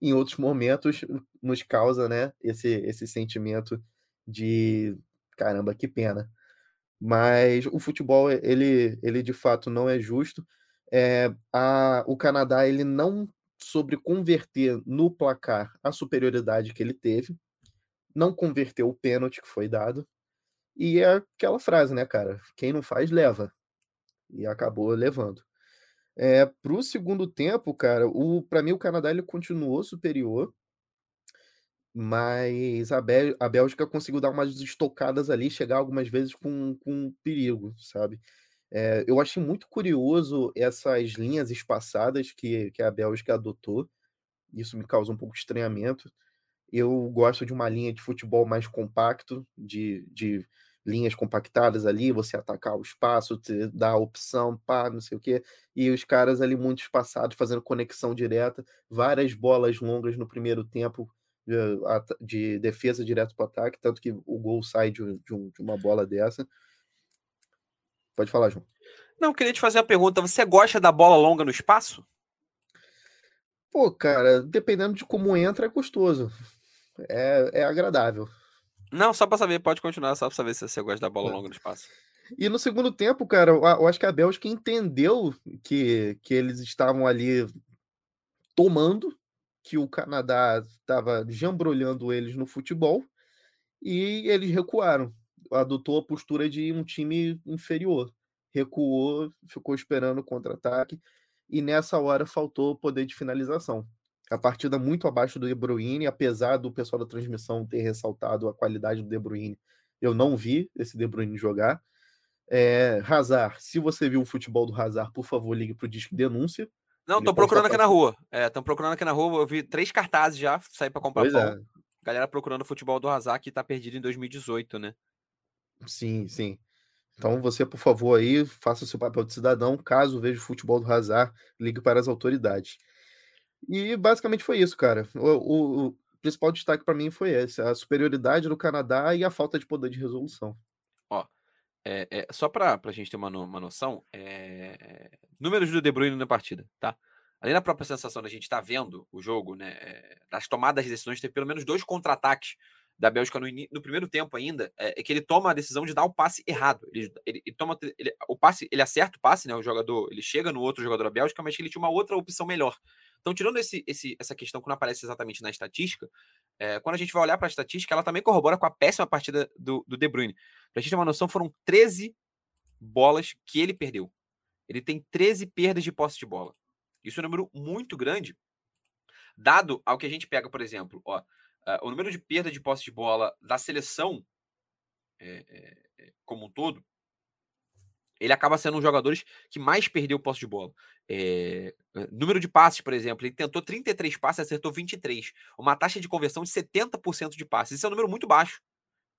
em outros momentos nos causa, né, esse esse sentimento de caramba, que pena. Mas o futebol ele ele de fato não é justo. É, a, o Canadá ele não sobre converter no placar a superioridade que ele teve, não converteu o pênalti que foi dado, e é aquela frase, né, cara? Quem não faz, leva. E acabou levando. É, o segundo tempo, cara, o para mim o Canadá ele continuou superior, mas a, Bé a Bélgica conseguiu dar umas estocadas ali, chegar algumas vezes com, com perigo, sabe? É, eu achei muito curioso essas linhas espaçadas que, que a Bélgica adotou. Isso me causa um pouco de estranhamento. Eu gosto de uma linha de futebol mais compacto, de, de linhas compactadas ali, você atacar o espaço, dar a opção, pá, não sei o quê. E os caras ali muito espaçados, fazendo conexão direta, várias bolas longas no primeiro tempo de, eh, de defesa direto para o ataque, tanto que o gol sai de, de, de uma bola dessa. Pode falar, João. Não, queria te fazer uma pergunta. Você gosta da bola longa no espaço? Pô, cara, dependendo de como entra, é gostoso. É, é agradável. Não, só para saber, pode continuar, só para saber se você gosta da bola é. longa no espaço. E no segundo tempo, cara, eu acho que a Bélgica entendeu que, que eles estavam ali tomando, que o Canadá estava jambrolhando eles no futebol, e eles recuaram adotou a postura de um time inferior. Recuou, ficou esperando o contra-ataque e nessa hora faltou poder de finalização. A partida muito abaixo do De Bruyne, apesar do pessoal da transmissão ter ressaltado a qualidade do De Bruyne, eu não vi esse De Bruyne jogar. É, Hazard, se você viu o futebol do Hazard, por favor, ligue para o Disque Denúncia. Não, tô procurando aqui na rua. Estão é, procurando aqui na rua. Eu vi três cartazes já, sair para comprar pois pão. É. Galera procurando o futebol do Hazard que tá perdido em 2018, né? Sim, sim. Então você, por favor, aí, faça o seu papel de cidadão. Caso veja o futebol do Hazard, ligue para as autoridades. E basicamente foi isso, cara. O, o, o principal destaque para mim foi esse: a superioridade do Canadá e a falta de poder de resolução. Ó, é, é, só para a gente ter uma, uma noção, é, números do De Bruyne na partida, tá? Além da própria sensação da gente estar tá vendo o jogo, né, é, das tomadas de decisões, teve pelo menos dois contra-ataques da Bélgica no, no, primeiro tempo ainda é, é, que ele toma a decisão de dar o passe errado. Ele, ele, ele toma ele, o passe, ele acerta o passe, né? O jogador, ele chega no outro jogador da Bélgica, mas ele tinha uma outra opção melhor. Então, tirando esse, esse, essa questão que não aparece exatamente na estatística, é, quando a gente vai olhar para a estatística, ela também corrobora com a péssima partida do, do De Bruyne. Para a gente ter uma noção, foram 13 bolas que ele perdeu. Ele tem 13 perdas de posse de bola. Isso é um número muito grande, dado ao que a gente pega, por exemplo, ó, uh, o número de perda de posse de bola da seleção é, é, como um todo, ele acaba sendo um dos jogadores que mais perdeu posse de bola. É, número de passes, por exemplo, ele tentou 33 passes, acertou 23. Uma taxa de conversão de 70% de passes. Isso é um número muito baixo.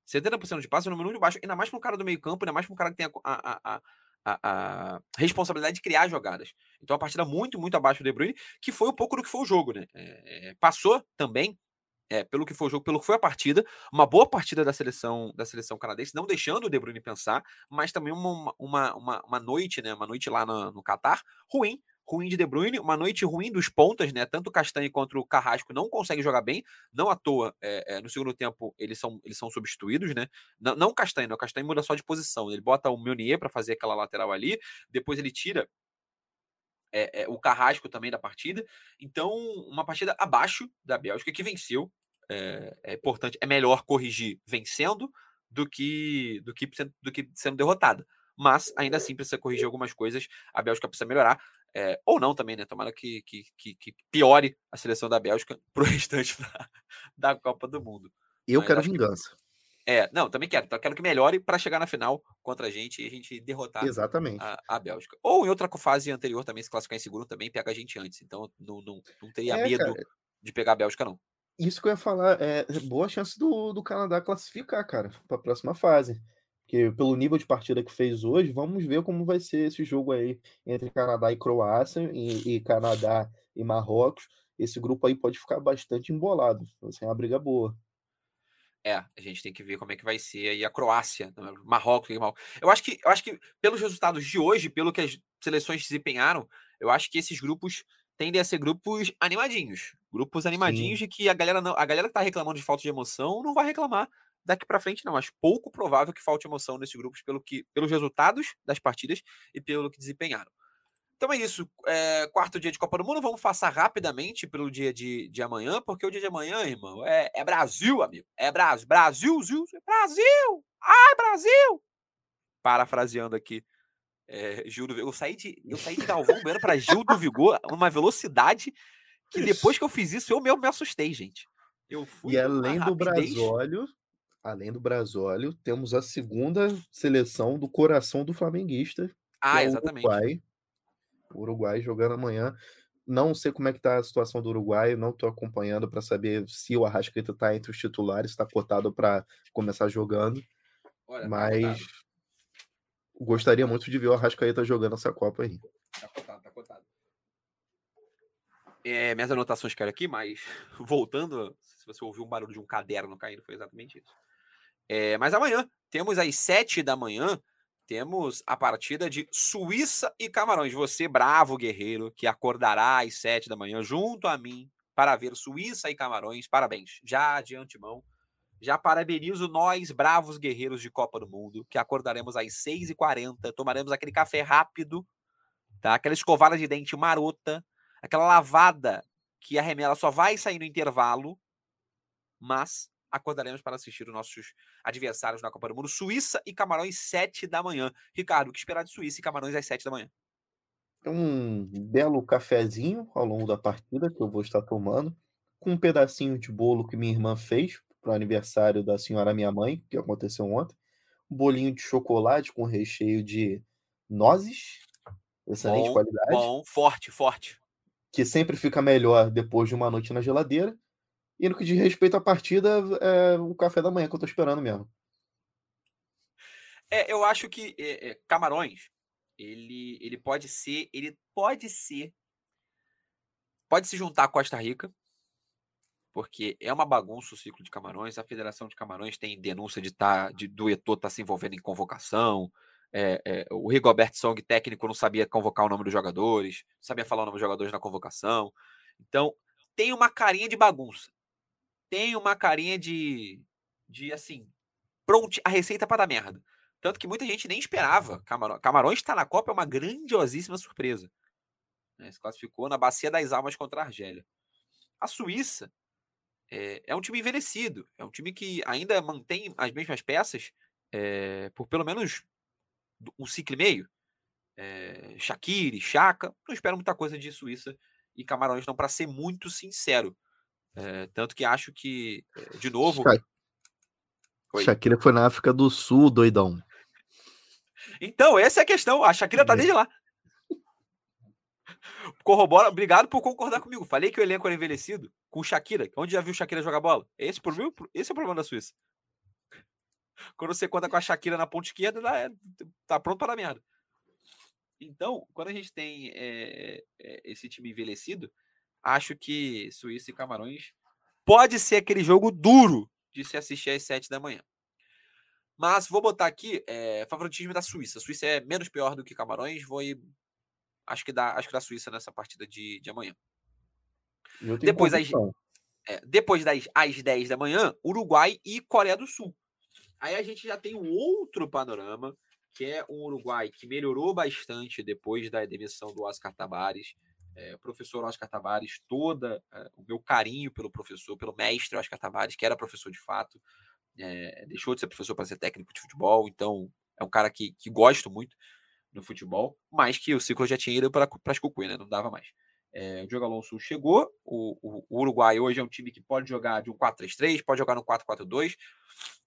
70% de passes é um número muito baixo, ainda mais para um cara do meio campo, ainda mais para um cara que tem a, a, a, a, responsabilidade de criar jogadas. Então, a partida muito, muito abaixo do De Bruyne, que foi um pouco do que foi o jogo, né? É, passou também é, pelo que foi o jogo, pelo que foi a partida, uma boa partida da seleção da seleção canadense, não deixando o De Bruyne pensar, mas também uma, uma, uma, uma noite, né, uma noite lá no, no Catar, ruim, ruim de De Bruyne, uma noite ruim dos pontas, né, tanto o Castanhe quanto o Carrasco não conseguem jogar bem, não à toa, é, é, no segundo tempo eles são, eles são substituídos, né, não, não o Castanhe, não, o Castanhe muda só de posição, ele bota o Meunier para fazer aquela lateral ali, depois ele tira é, é, o carrasco também da partida. Então, uma partida abaixo da Bélgica que venceu é, é, importante, é melhor corrigir vencendo do que, do que, do que sendo derrotada. Mas ainda assim precisa corrigir algumas coisas. A Bélgica precisa melhorar. É, ou não também, né? Tomara que, que, que, que piore a seleção da Bélgica (laughs) para o restante da, da Copa do Mundo. Eu Mas quero vingança. Que, é, não, também quero. Então, quero que melhore para chegar na final contra a gente e a gente derrotar Exatamente. A, a Bélgica. Ou em outra fase anterior também, se classificar em segundo, também pega a gente antes. Então não, não, não teria é, medo cara. de pegar a Bélgica, não. Isso que eu ia falar, é boa chance do, do Canadá classificar, cara, para a próxima fase. Porque pelo nível de partida que fez hoje, vamos ver como vai ser esse jogo aí entre Canadá e Croácia, e, e Canadá e Marrocos. Esse grupo aí pode ficar bastante embolado. Vai ser uma briga boa. É, a gente tem que ver como é que vai ser aí a Croácia, né, Marrocos, Eu acho que, eu acho que pelos resultados de hoje, pelo que as seleções desempenharam, eu acho que esses grupos tendem a ser grupos animadinhos. Grupos animadinhos Sim. de que a galera não, a galera que tá reclamando de falta de emoção não vai reclamar daqui para frente não, mas pouco provável que falte emoção nesses grupos pelo que, pelos resultados das partidas e pelo que desempenharam. Então é isso. É, quarto dia de Copa do Mundo. Vamos passar rapidamente pelo dia de, de amanhã, porque o dia de amanhã, irmão, é, é Brasil, amigo. É Brasil. Brasil, Brasil, Brasil! Ai, Brasil! Parafraseando aqui é, Gil do Vigor. Eu saí de, eu saí de (laughs) Galvão Bueno para Gil do Vigor, uma velocidade que depois que eu fiz isso, eu mesmo me assustei, gente. Eu fui e além do Brasólio, além do Brasólio, temos a segunda seleção do coração do flamenguista. Ah, é exatamente. Uruguai. O Uruguai jogando amanhã. Não sei como é que tá a situação do Uruguai, não estou acompanhando para saber se o Arrascaeta está entre os titulares, está cotado para começar jogando. Olha, tá mas tá gostaria muito de ver o Arrascaeta jogando essa Copa aí. Tá cotado, tá cotado. É, minhas anotações quero aqui, mas (laughs) voltando, se você ouviu um barulho de um caderno caindo, foi exatamente isso. É, mas amanhã, temos às sete da manhã, temos a partida de Suíça e Camarões. Você, bravo guerreiro, que acordará às sete da manhã junto a mim para ver Suíça e Camarões. Parabéns, já de antemão. Já parabenizo nós, bravos guerreiros de Copa do Mundo, que acordaremos às 6h40, tomaremos aquele café rápido, tá? aquela escovada de dente marota, aquela lavada que a remela só vai sair no intervalo, mas acordaremos para assistir os nossos adversários na Copa do Mundo, Suíça e Camarões, 7 da manhã. Ricardo, o que esperar de Suíça e Camarões às 7 da manhã? Um belo cafezinho ao longo da partida que eu vou estar tomando, com um pedacinho de bolo que minha irmã fez para o aniversário da senhora minha mãe, que aconteceu ontem. Um bolinho de chocolate com recheio de nozes, excelente bom, qualidade. Bom, forte, forte. Que sempre fica melhor depois de uma noite na geladeira. E no que diz respeito à partida, é o café da manhã que eu tô esperando mesmo. É, eu acho que é, é, Camarões, ele, ele pode ser, ele pode ser, pode se juntar à Costa Rica, porque é uma bagunça o ciclo de Camarões. A Federação de Camarões tem denúncia de tá, de, do Eto'o estar tá se envolvendo em convocação. É, é, o Rigobert Song, técnico, não sabia convocar o nome dos jogadores, sabia falar o nome dos jogadores na convocação. Então, tem uma carinha de bagunça. Tem uma carinha de, de assim, pronto, a receita para dar merda. Tanto que muita gente nem esperava. Camarões, Camarões está na Copa é uma grandiosíssima surpresa. Né? Se classificou na Bacia das Almas contra a Argélia. A Suíça é, é, um time envelhecido, é um time que ainda mantém as mesmas peças é, por pelo menos um ciclo e meio. É, Shaqiri, Chaka, não espero muita coisa de Suíça e Camarões, não, para ser muito sincero. É, tanto que acho que, de novo. Sha Shakira foi na África do Sul, doidão. Então, essa é a questão. A Shakira tá desde lá. Corrobora, obrigado por concordar comigo. Falei que o elenco era envelhecido com Shakira. Onde já viu Shakira jogar bola? Esse, esse é o problema da Suíça. Quando você conta com a Shakira na ponta esquerda, tá, tá pronto para a merda. Então, quando a gente tem é, é, esse time envelhecido, acho que Suíça e Camarões pode ser aquele jogo duro de se assistir às 7 da manhã. Mas vou botar aqui é, favoritismo da Suíça. A Suíça é menos pior do que Camarões. Vou ir, acho que dá, acho que da Suíça nessa partida de, de amanhã. Depois das, é, depois das às 10 da manhã, Uruguai e Coreia do Sul. Aí a gente já tem um outro panorama que é um Uruguai que melhorou bastante depois da demissão do Oscar Tabares. É, professor Oscar Tabares, toda é, o meu carinho pelo professor, pelo mestre Oscar Tabares, que era professor de fato, é, deixou de ser professor para ser técnico de futebol, então é um cara que, que gosto muito no futebol, mas que o ciclo já tinha ido para as cucuí, né? Não dava mais. É, o Diogo Alonso chegou, o, o, o, Uruguai hoje é um time que pode jogar de um 4-3-3, pode jogar no 4-4-2.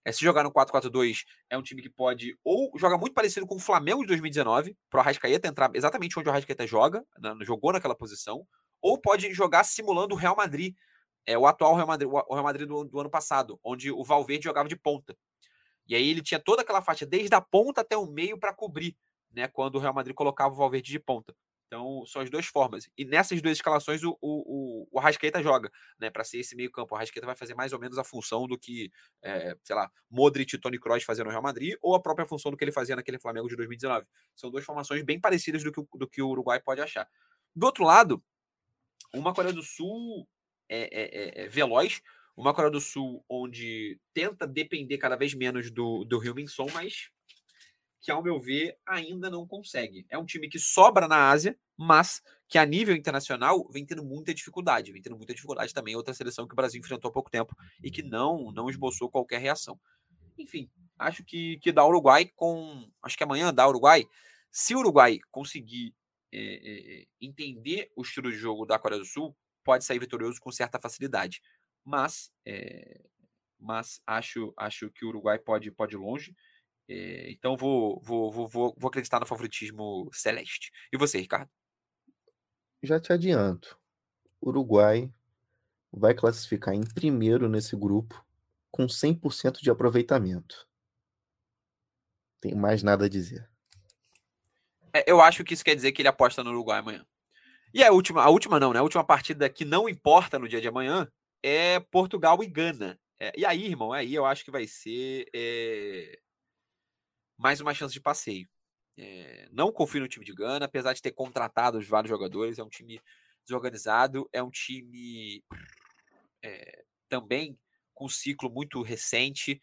É, se jogar no 4-4-2, é um time que pode ou joga muito parecido com o Flamengo de 2019, para o Arrascaeta entrar exatamente onde o Arrascaeta joga, né, jogou naquela posição, ou pode jogar simulando o Real Madrid, é, o atual Real Madrid, o Real Madrid do, do ano passado, onde o Valverde jogava de ponta. E aí ele tinha toda aquela faixa, desde a ponta até o meio, para cobrir, né, quando o Real Madrid colocava o Valverde de ponta. Então, são as duas formas. E nessas duas escalações, o, o, o Arrascaeta joga, né? Para ser esse meio-campo. O Arrascaeta vai fazer mais ou menos a função do que, é, sei lá, Modric e Tony Kroos faziam no Real Madrid, ou a própria função do que ele fazia naquele Flamengo de 2019. São duas formações bem parecidas do que, do que o Uruguai pode achar. Do outro lado, uma Coreia do Sul é, é, é, é veloz, uma Coreia do Sul onde tenta depender cada vez menos do, do Rio Min-song, mas que, ao meu ver, ainda não consegue. É um time que sobra na Ásia, mas que a nível internacional vem tendo muita dificuldade. Vem tendo muita dificuldade também outra seleção que o Brasil enfrentou há pouco tempo e que não não esboçou qualquer reação. Enfim, acho que, que dá Uruguai com. Acho que amanhã dá Uruguai. Se o Uruguai conseguir é, é, entender o estilo de jogo da Coreia do Sul, pode sair vitorioso com certa facilidade. Mas, é, mas acho, acho que o Uruguai pode, pode ir longe. É, então vou, vou, vou, vou, vou acreditar no favoritismo celeste. E você, Ricardo? Já te adianto. Uruguai vai classificar em primeiro nesse grupo com 100% de aproveitamento. Tem mais nada a dizer. É, eu acho que isso quer dizer que ele aposta no Uruguai amanhã. E a última, a última não, né? A última partida que não importa no dia de amanhã é Portugal e Gana. É, e aí, irmão, aí eu acho que vai ser é, mais uma chance de passeio. É, não confio no time de Gana, apesar de ter contratado vários jogadores. É um time desorganizado, é um time é, também com ciclo muito recente.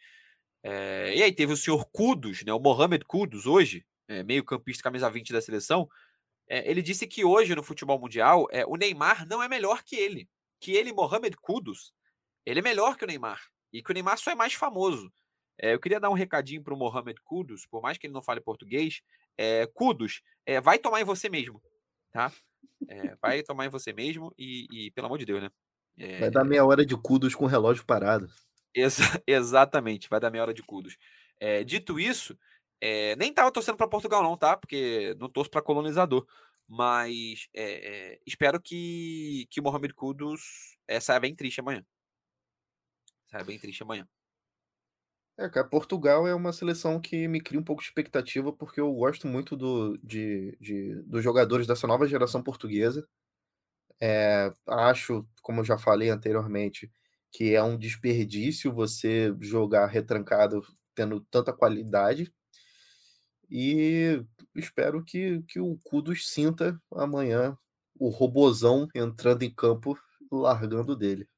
É, e aí teve o senhor Kudos, né, o Mohamed Kudos, hoje, meio campista camisa 20 da seleção. ele disse que hoje no futebol mundial o Neymar não é melhor que ele. Que ele, Mohamed Kudos, ele é melhor que o Neymar. E que o Neymar só é mais famoso. É, eu queria dar um recadinho para o Mohamed Kudos, por mais que ele não fale português. É, Kudos, é, vai tomar em você mesmo, tá? Vai tomar em você mesmo e, e pelo amor de Deus, né? Vai dar meia hora de Kudos com o relógio parado. Exa (laughs) exatamente, vai dar meia hora de Kudos. É, dito isso, nem tava torcendo para Portugal não, tá? Porque não torço para colonizador. Mas espero que, que o Mohamed Kudos saia bem triste amanhã. Saia bem triste amanhã. É, cara, Portugal é uma seleção que me cria um pouco de expectativa, porque eu gosto muito do, de, de dos jogadores dessa nova geração portuguesa. É, acho, como eu já falei anteriormente, que é um desperdício você jogar retrancado tendo tanta qualidade. E espero que, que o Kudos sinta amanhã o robozão entrando em campo, largando dele.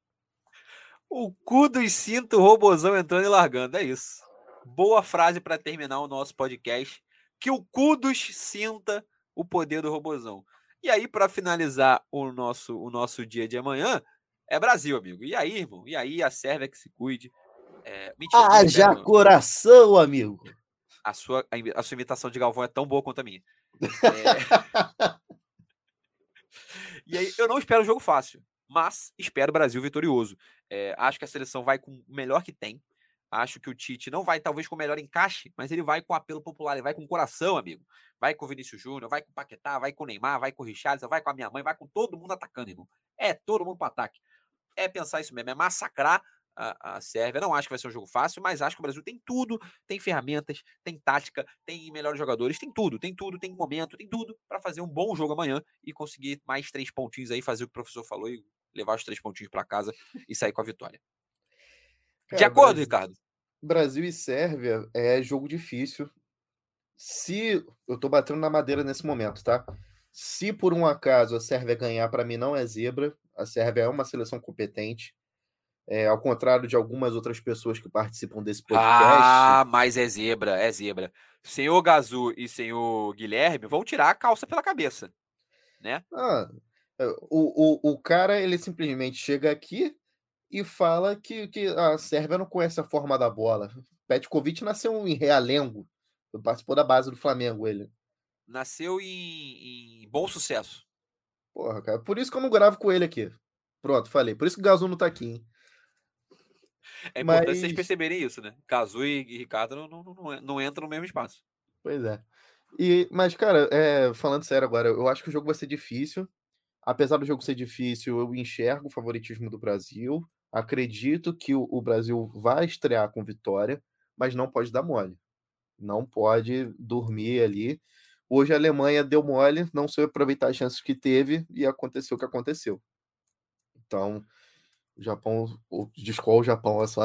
O cu dos cinto, o robozão entrando e largando. É isso. Boa frase para terminar o nosso podcast. Que o cu dos sinta o poder do robozão. E aí, para finalizar o nosso, o nosso dia de amanhã, é Brasil, amigo. E aí, irmão? E aí, a Sérvia que se cuide. É, mentira, Haja coração, amigo. A sua, a sua imitação de Galvão é tão boa quanto a minha. (laughs) É... (laughs) e aí, eu não espero um jogo fácil mas espero o Brasil vitorioso. É, acho que a seleção vai com o melhor que tem. Acho que o Tite não vai, talvez, com o melhor encaixe, mas ele vai com apelo popular, ele vai com coração, amigo. Vai com o Vinícius Júnior, vai com o Paquetá, vai com o Neymar, vai com o Richardson, vai com a minha mãe, vai com todo mundo atacando, irmão. É todo mundo para ataque. É pensar isso mesmo, é massacrar a, a Sérvia. Não acho que vai ser um jogo fácil, mas acho que o Brasil tem tudo, tem ferramentas, tem tática, tem melhores jogadores, tem tudo, tem tudo, tem momento, tem tudo para fazer um bom jogo amanhã e conseguir mais três pontinhos aí, fazer o que o professor falou e levar os três pontinhos para casa e sair com a vitória. Cara, de acordo, Brasil, Ricardo? Brasil e Sérvia é jogo difícil. Se eu tô batendo na madeira nesse momento, tá? Se por um acaso a Sérvia ganhar, para mim não é zebra. A Sérvia é uma seleção competente. É, ao contrário de algumas outras pessoas que participam desse podcast. Ah, mas é zebra, é zebra. Senhor Gazu e senhor Guilherme vão tirar a calça pela cabeça, né? Ah, o, o, o cara, ele simplesmente chega aqui, e fala que, que a Sérvia não conhece a forma da bola. Petkovic nasceu em Realengo, participou da base do Flamengo, ele. Nasceu em, em, bom sucesso. Porra, cara, por isso que eu não gravo com ele aqui. Pronto, falei. Por isso que o Gazu não tá aqui, hein? É importante Mas... vocês perceberem isso, né? Gazu e Ricardo não, não, não, não entram no mesmo espaço. Pois é. E, mas, cara, é, falando sério agora, eu acho que o jogo vai ser difícil. Apesar do jogo ser difícil, eu enxergo o favoritismo do Brasil. Acredito que o, Brasil vai estrear com vitória, mas não pode dar mole. Não pode dormir ali. Hoje a Alemanha deu mole, não soube aproveitar as chances que teve e aconteceu o que aconteceu. Então, o Japão, o, desculpa o Japão, olha só,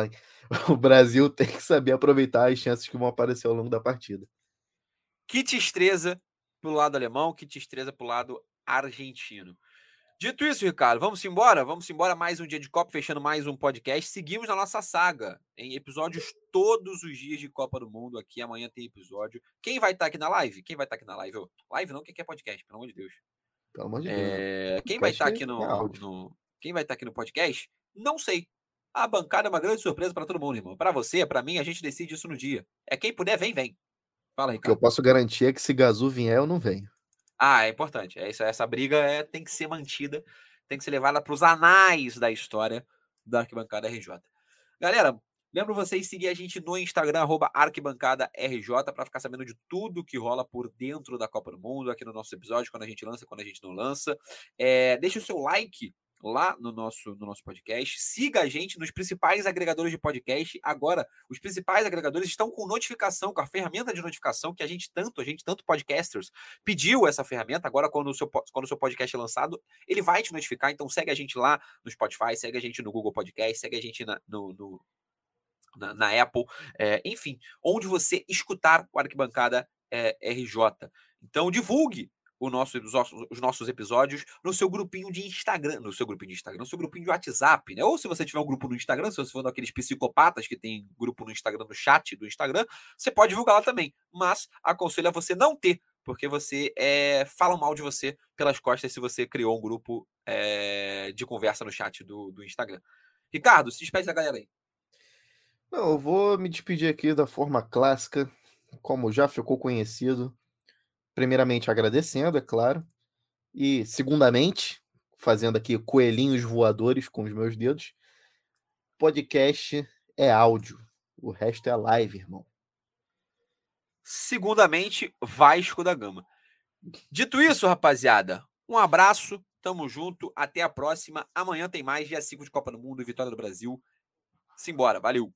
(laughs) o Brasil (laughs) tem que saber aproveitar as chances que vão aparecer ao longo da partida. Que destreza pro lado alemão, que destreza pro lado argentino. Dito isso, Ricardo, vamos embora? Vamos embora mais um dia de Copa, fechando mais um podcast. Seguimos na nossa saga, em episódios todos os dias de Copa do Mundo. Aqui amanhã tem episódio. Quem vai estar aqui na live? Quem vai estar aqui na live? Live não, o que é podcast, pelo amor de Deus. Pelo amor de Deus. É... Quem vai estar aqui no, no, Quem vai estar aqui no podcast? Não sei. A bancada é uma grande surpresa para todo mundo, irmão. Para você, para mim, a gente decide isso no dia. É quem puder, vem, vem. Fala, Ricardo. O que eu posso garantir é que se Gazu vier, eu não venho. Ah, é importante. É isso, essa briga é, tem que ser mantida, tem que ser levada para os anais da história da Arquibancada RJ. Galera, lembro vocês seguir a gente no Instagram, arroba Arquibancada RJ, para ficar sabendo de tudo que rola por dentro da Copa do Mundo, aqui no nosso episódio, quando a gente lança, quando a gente não lança. É, deixe o seu like lá no nosso, no nosso podcast. Siga a gente nos principais agregadores de podcast. Agora, os principais agregadores estão com notificação, com a ferramenta de notificação que a gente tanto, a gente tanto podcasters pediu essa ferramenta. Agora, quando o seu, quando o seu podcast é lançado, ele vai te notificar. Então, segue a gente lá no Spotify, segue a gente no Google Podcast, segue a gente na, no, no na, na, Apple, é, enfim, onde você escutar o Arquibancada é, RJ. Então, divulgue nosso, os, nossos, os nossos episódios no seu grupinho de Instagram, no seu grupinho de Instagram, no seu grupinho de WhatsApp, né? Ou se você tiver um grupo no Instagram, se você for daqueles psicopatas que tem grupo no Instagram, no chat do Instagram, você pode divulgar lá também. Mas aconselho a você não ter, porque você é, falam mal de você pelas costas se você criou um grupo é, de conversa no chat do, do Instagram. Ricardo, se despede da galera aí. Não, eu vou me despedir aqui da forma clássica, como já ficou conhecido primeiramente agradecendo, é claro, e segundamente, fazendo aqui coelhinhos voadores com os meus dedos, podcast é áudio, o resto é live, irmão. Segundamente, Vasco da Gama. Dito isso, rapaziada, um abraço, tamo junto, até a próxima. Amanhã tem mais, dia 5 de Copa do Mundo e Vitória do Brasil. Simbora, valeu!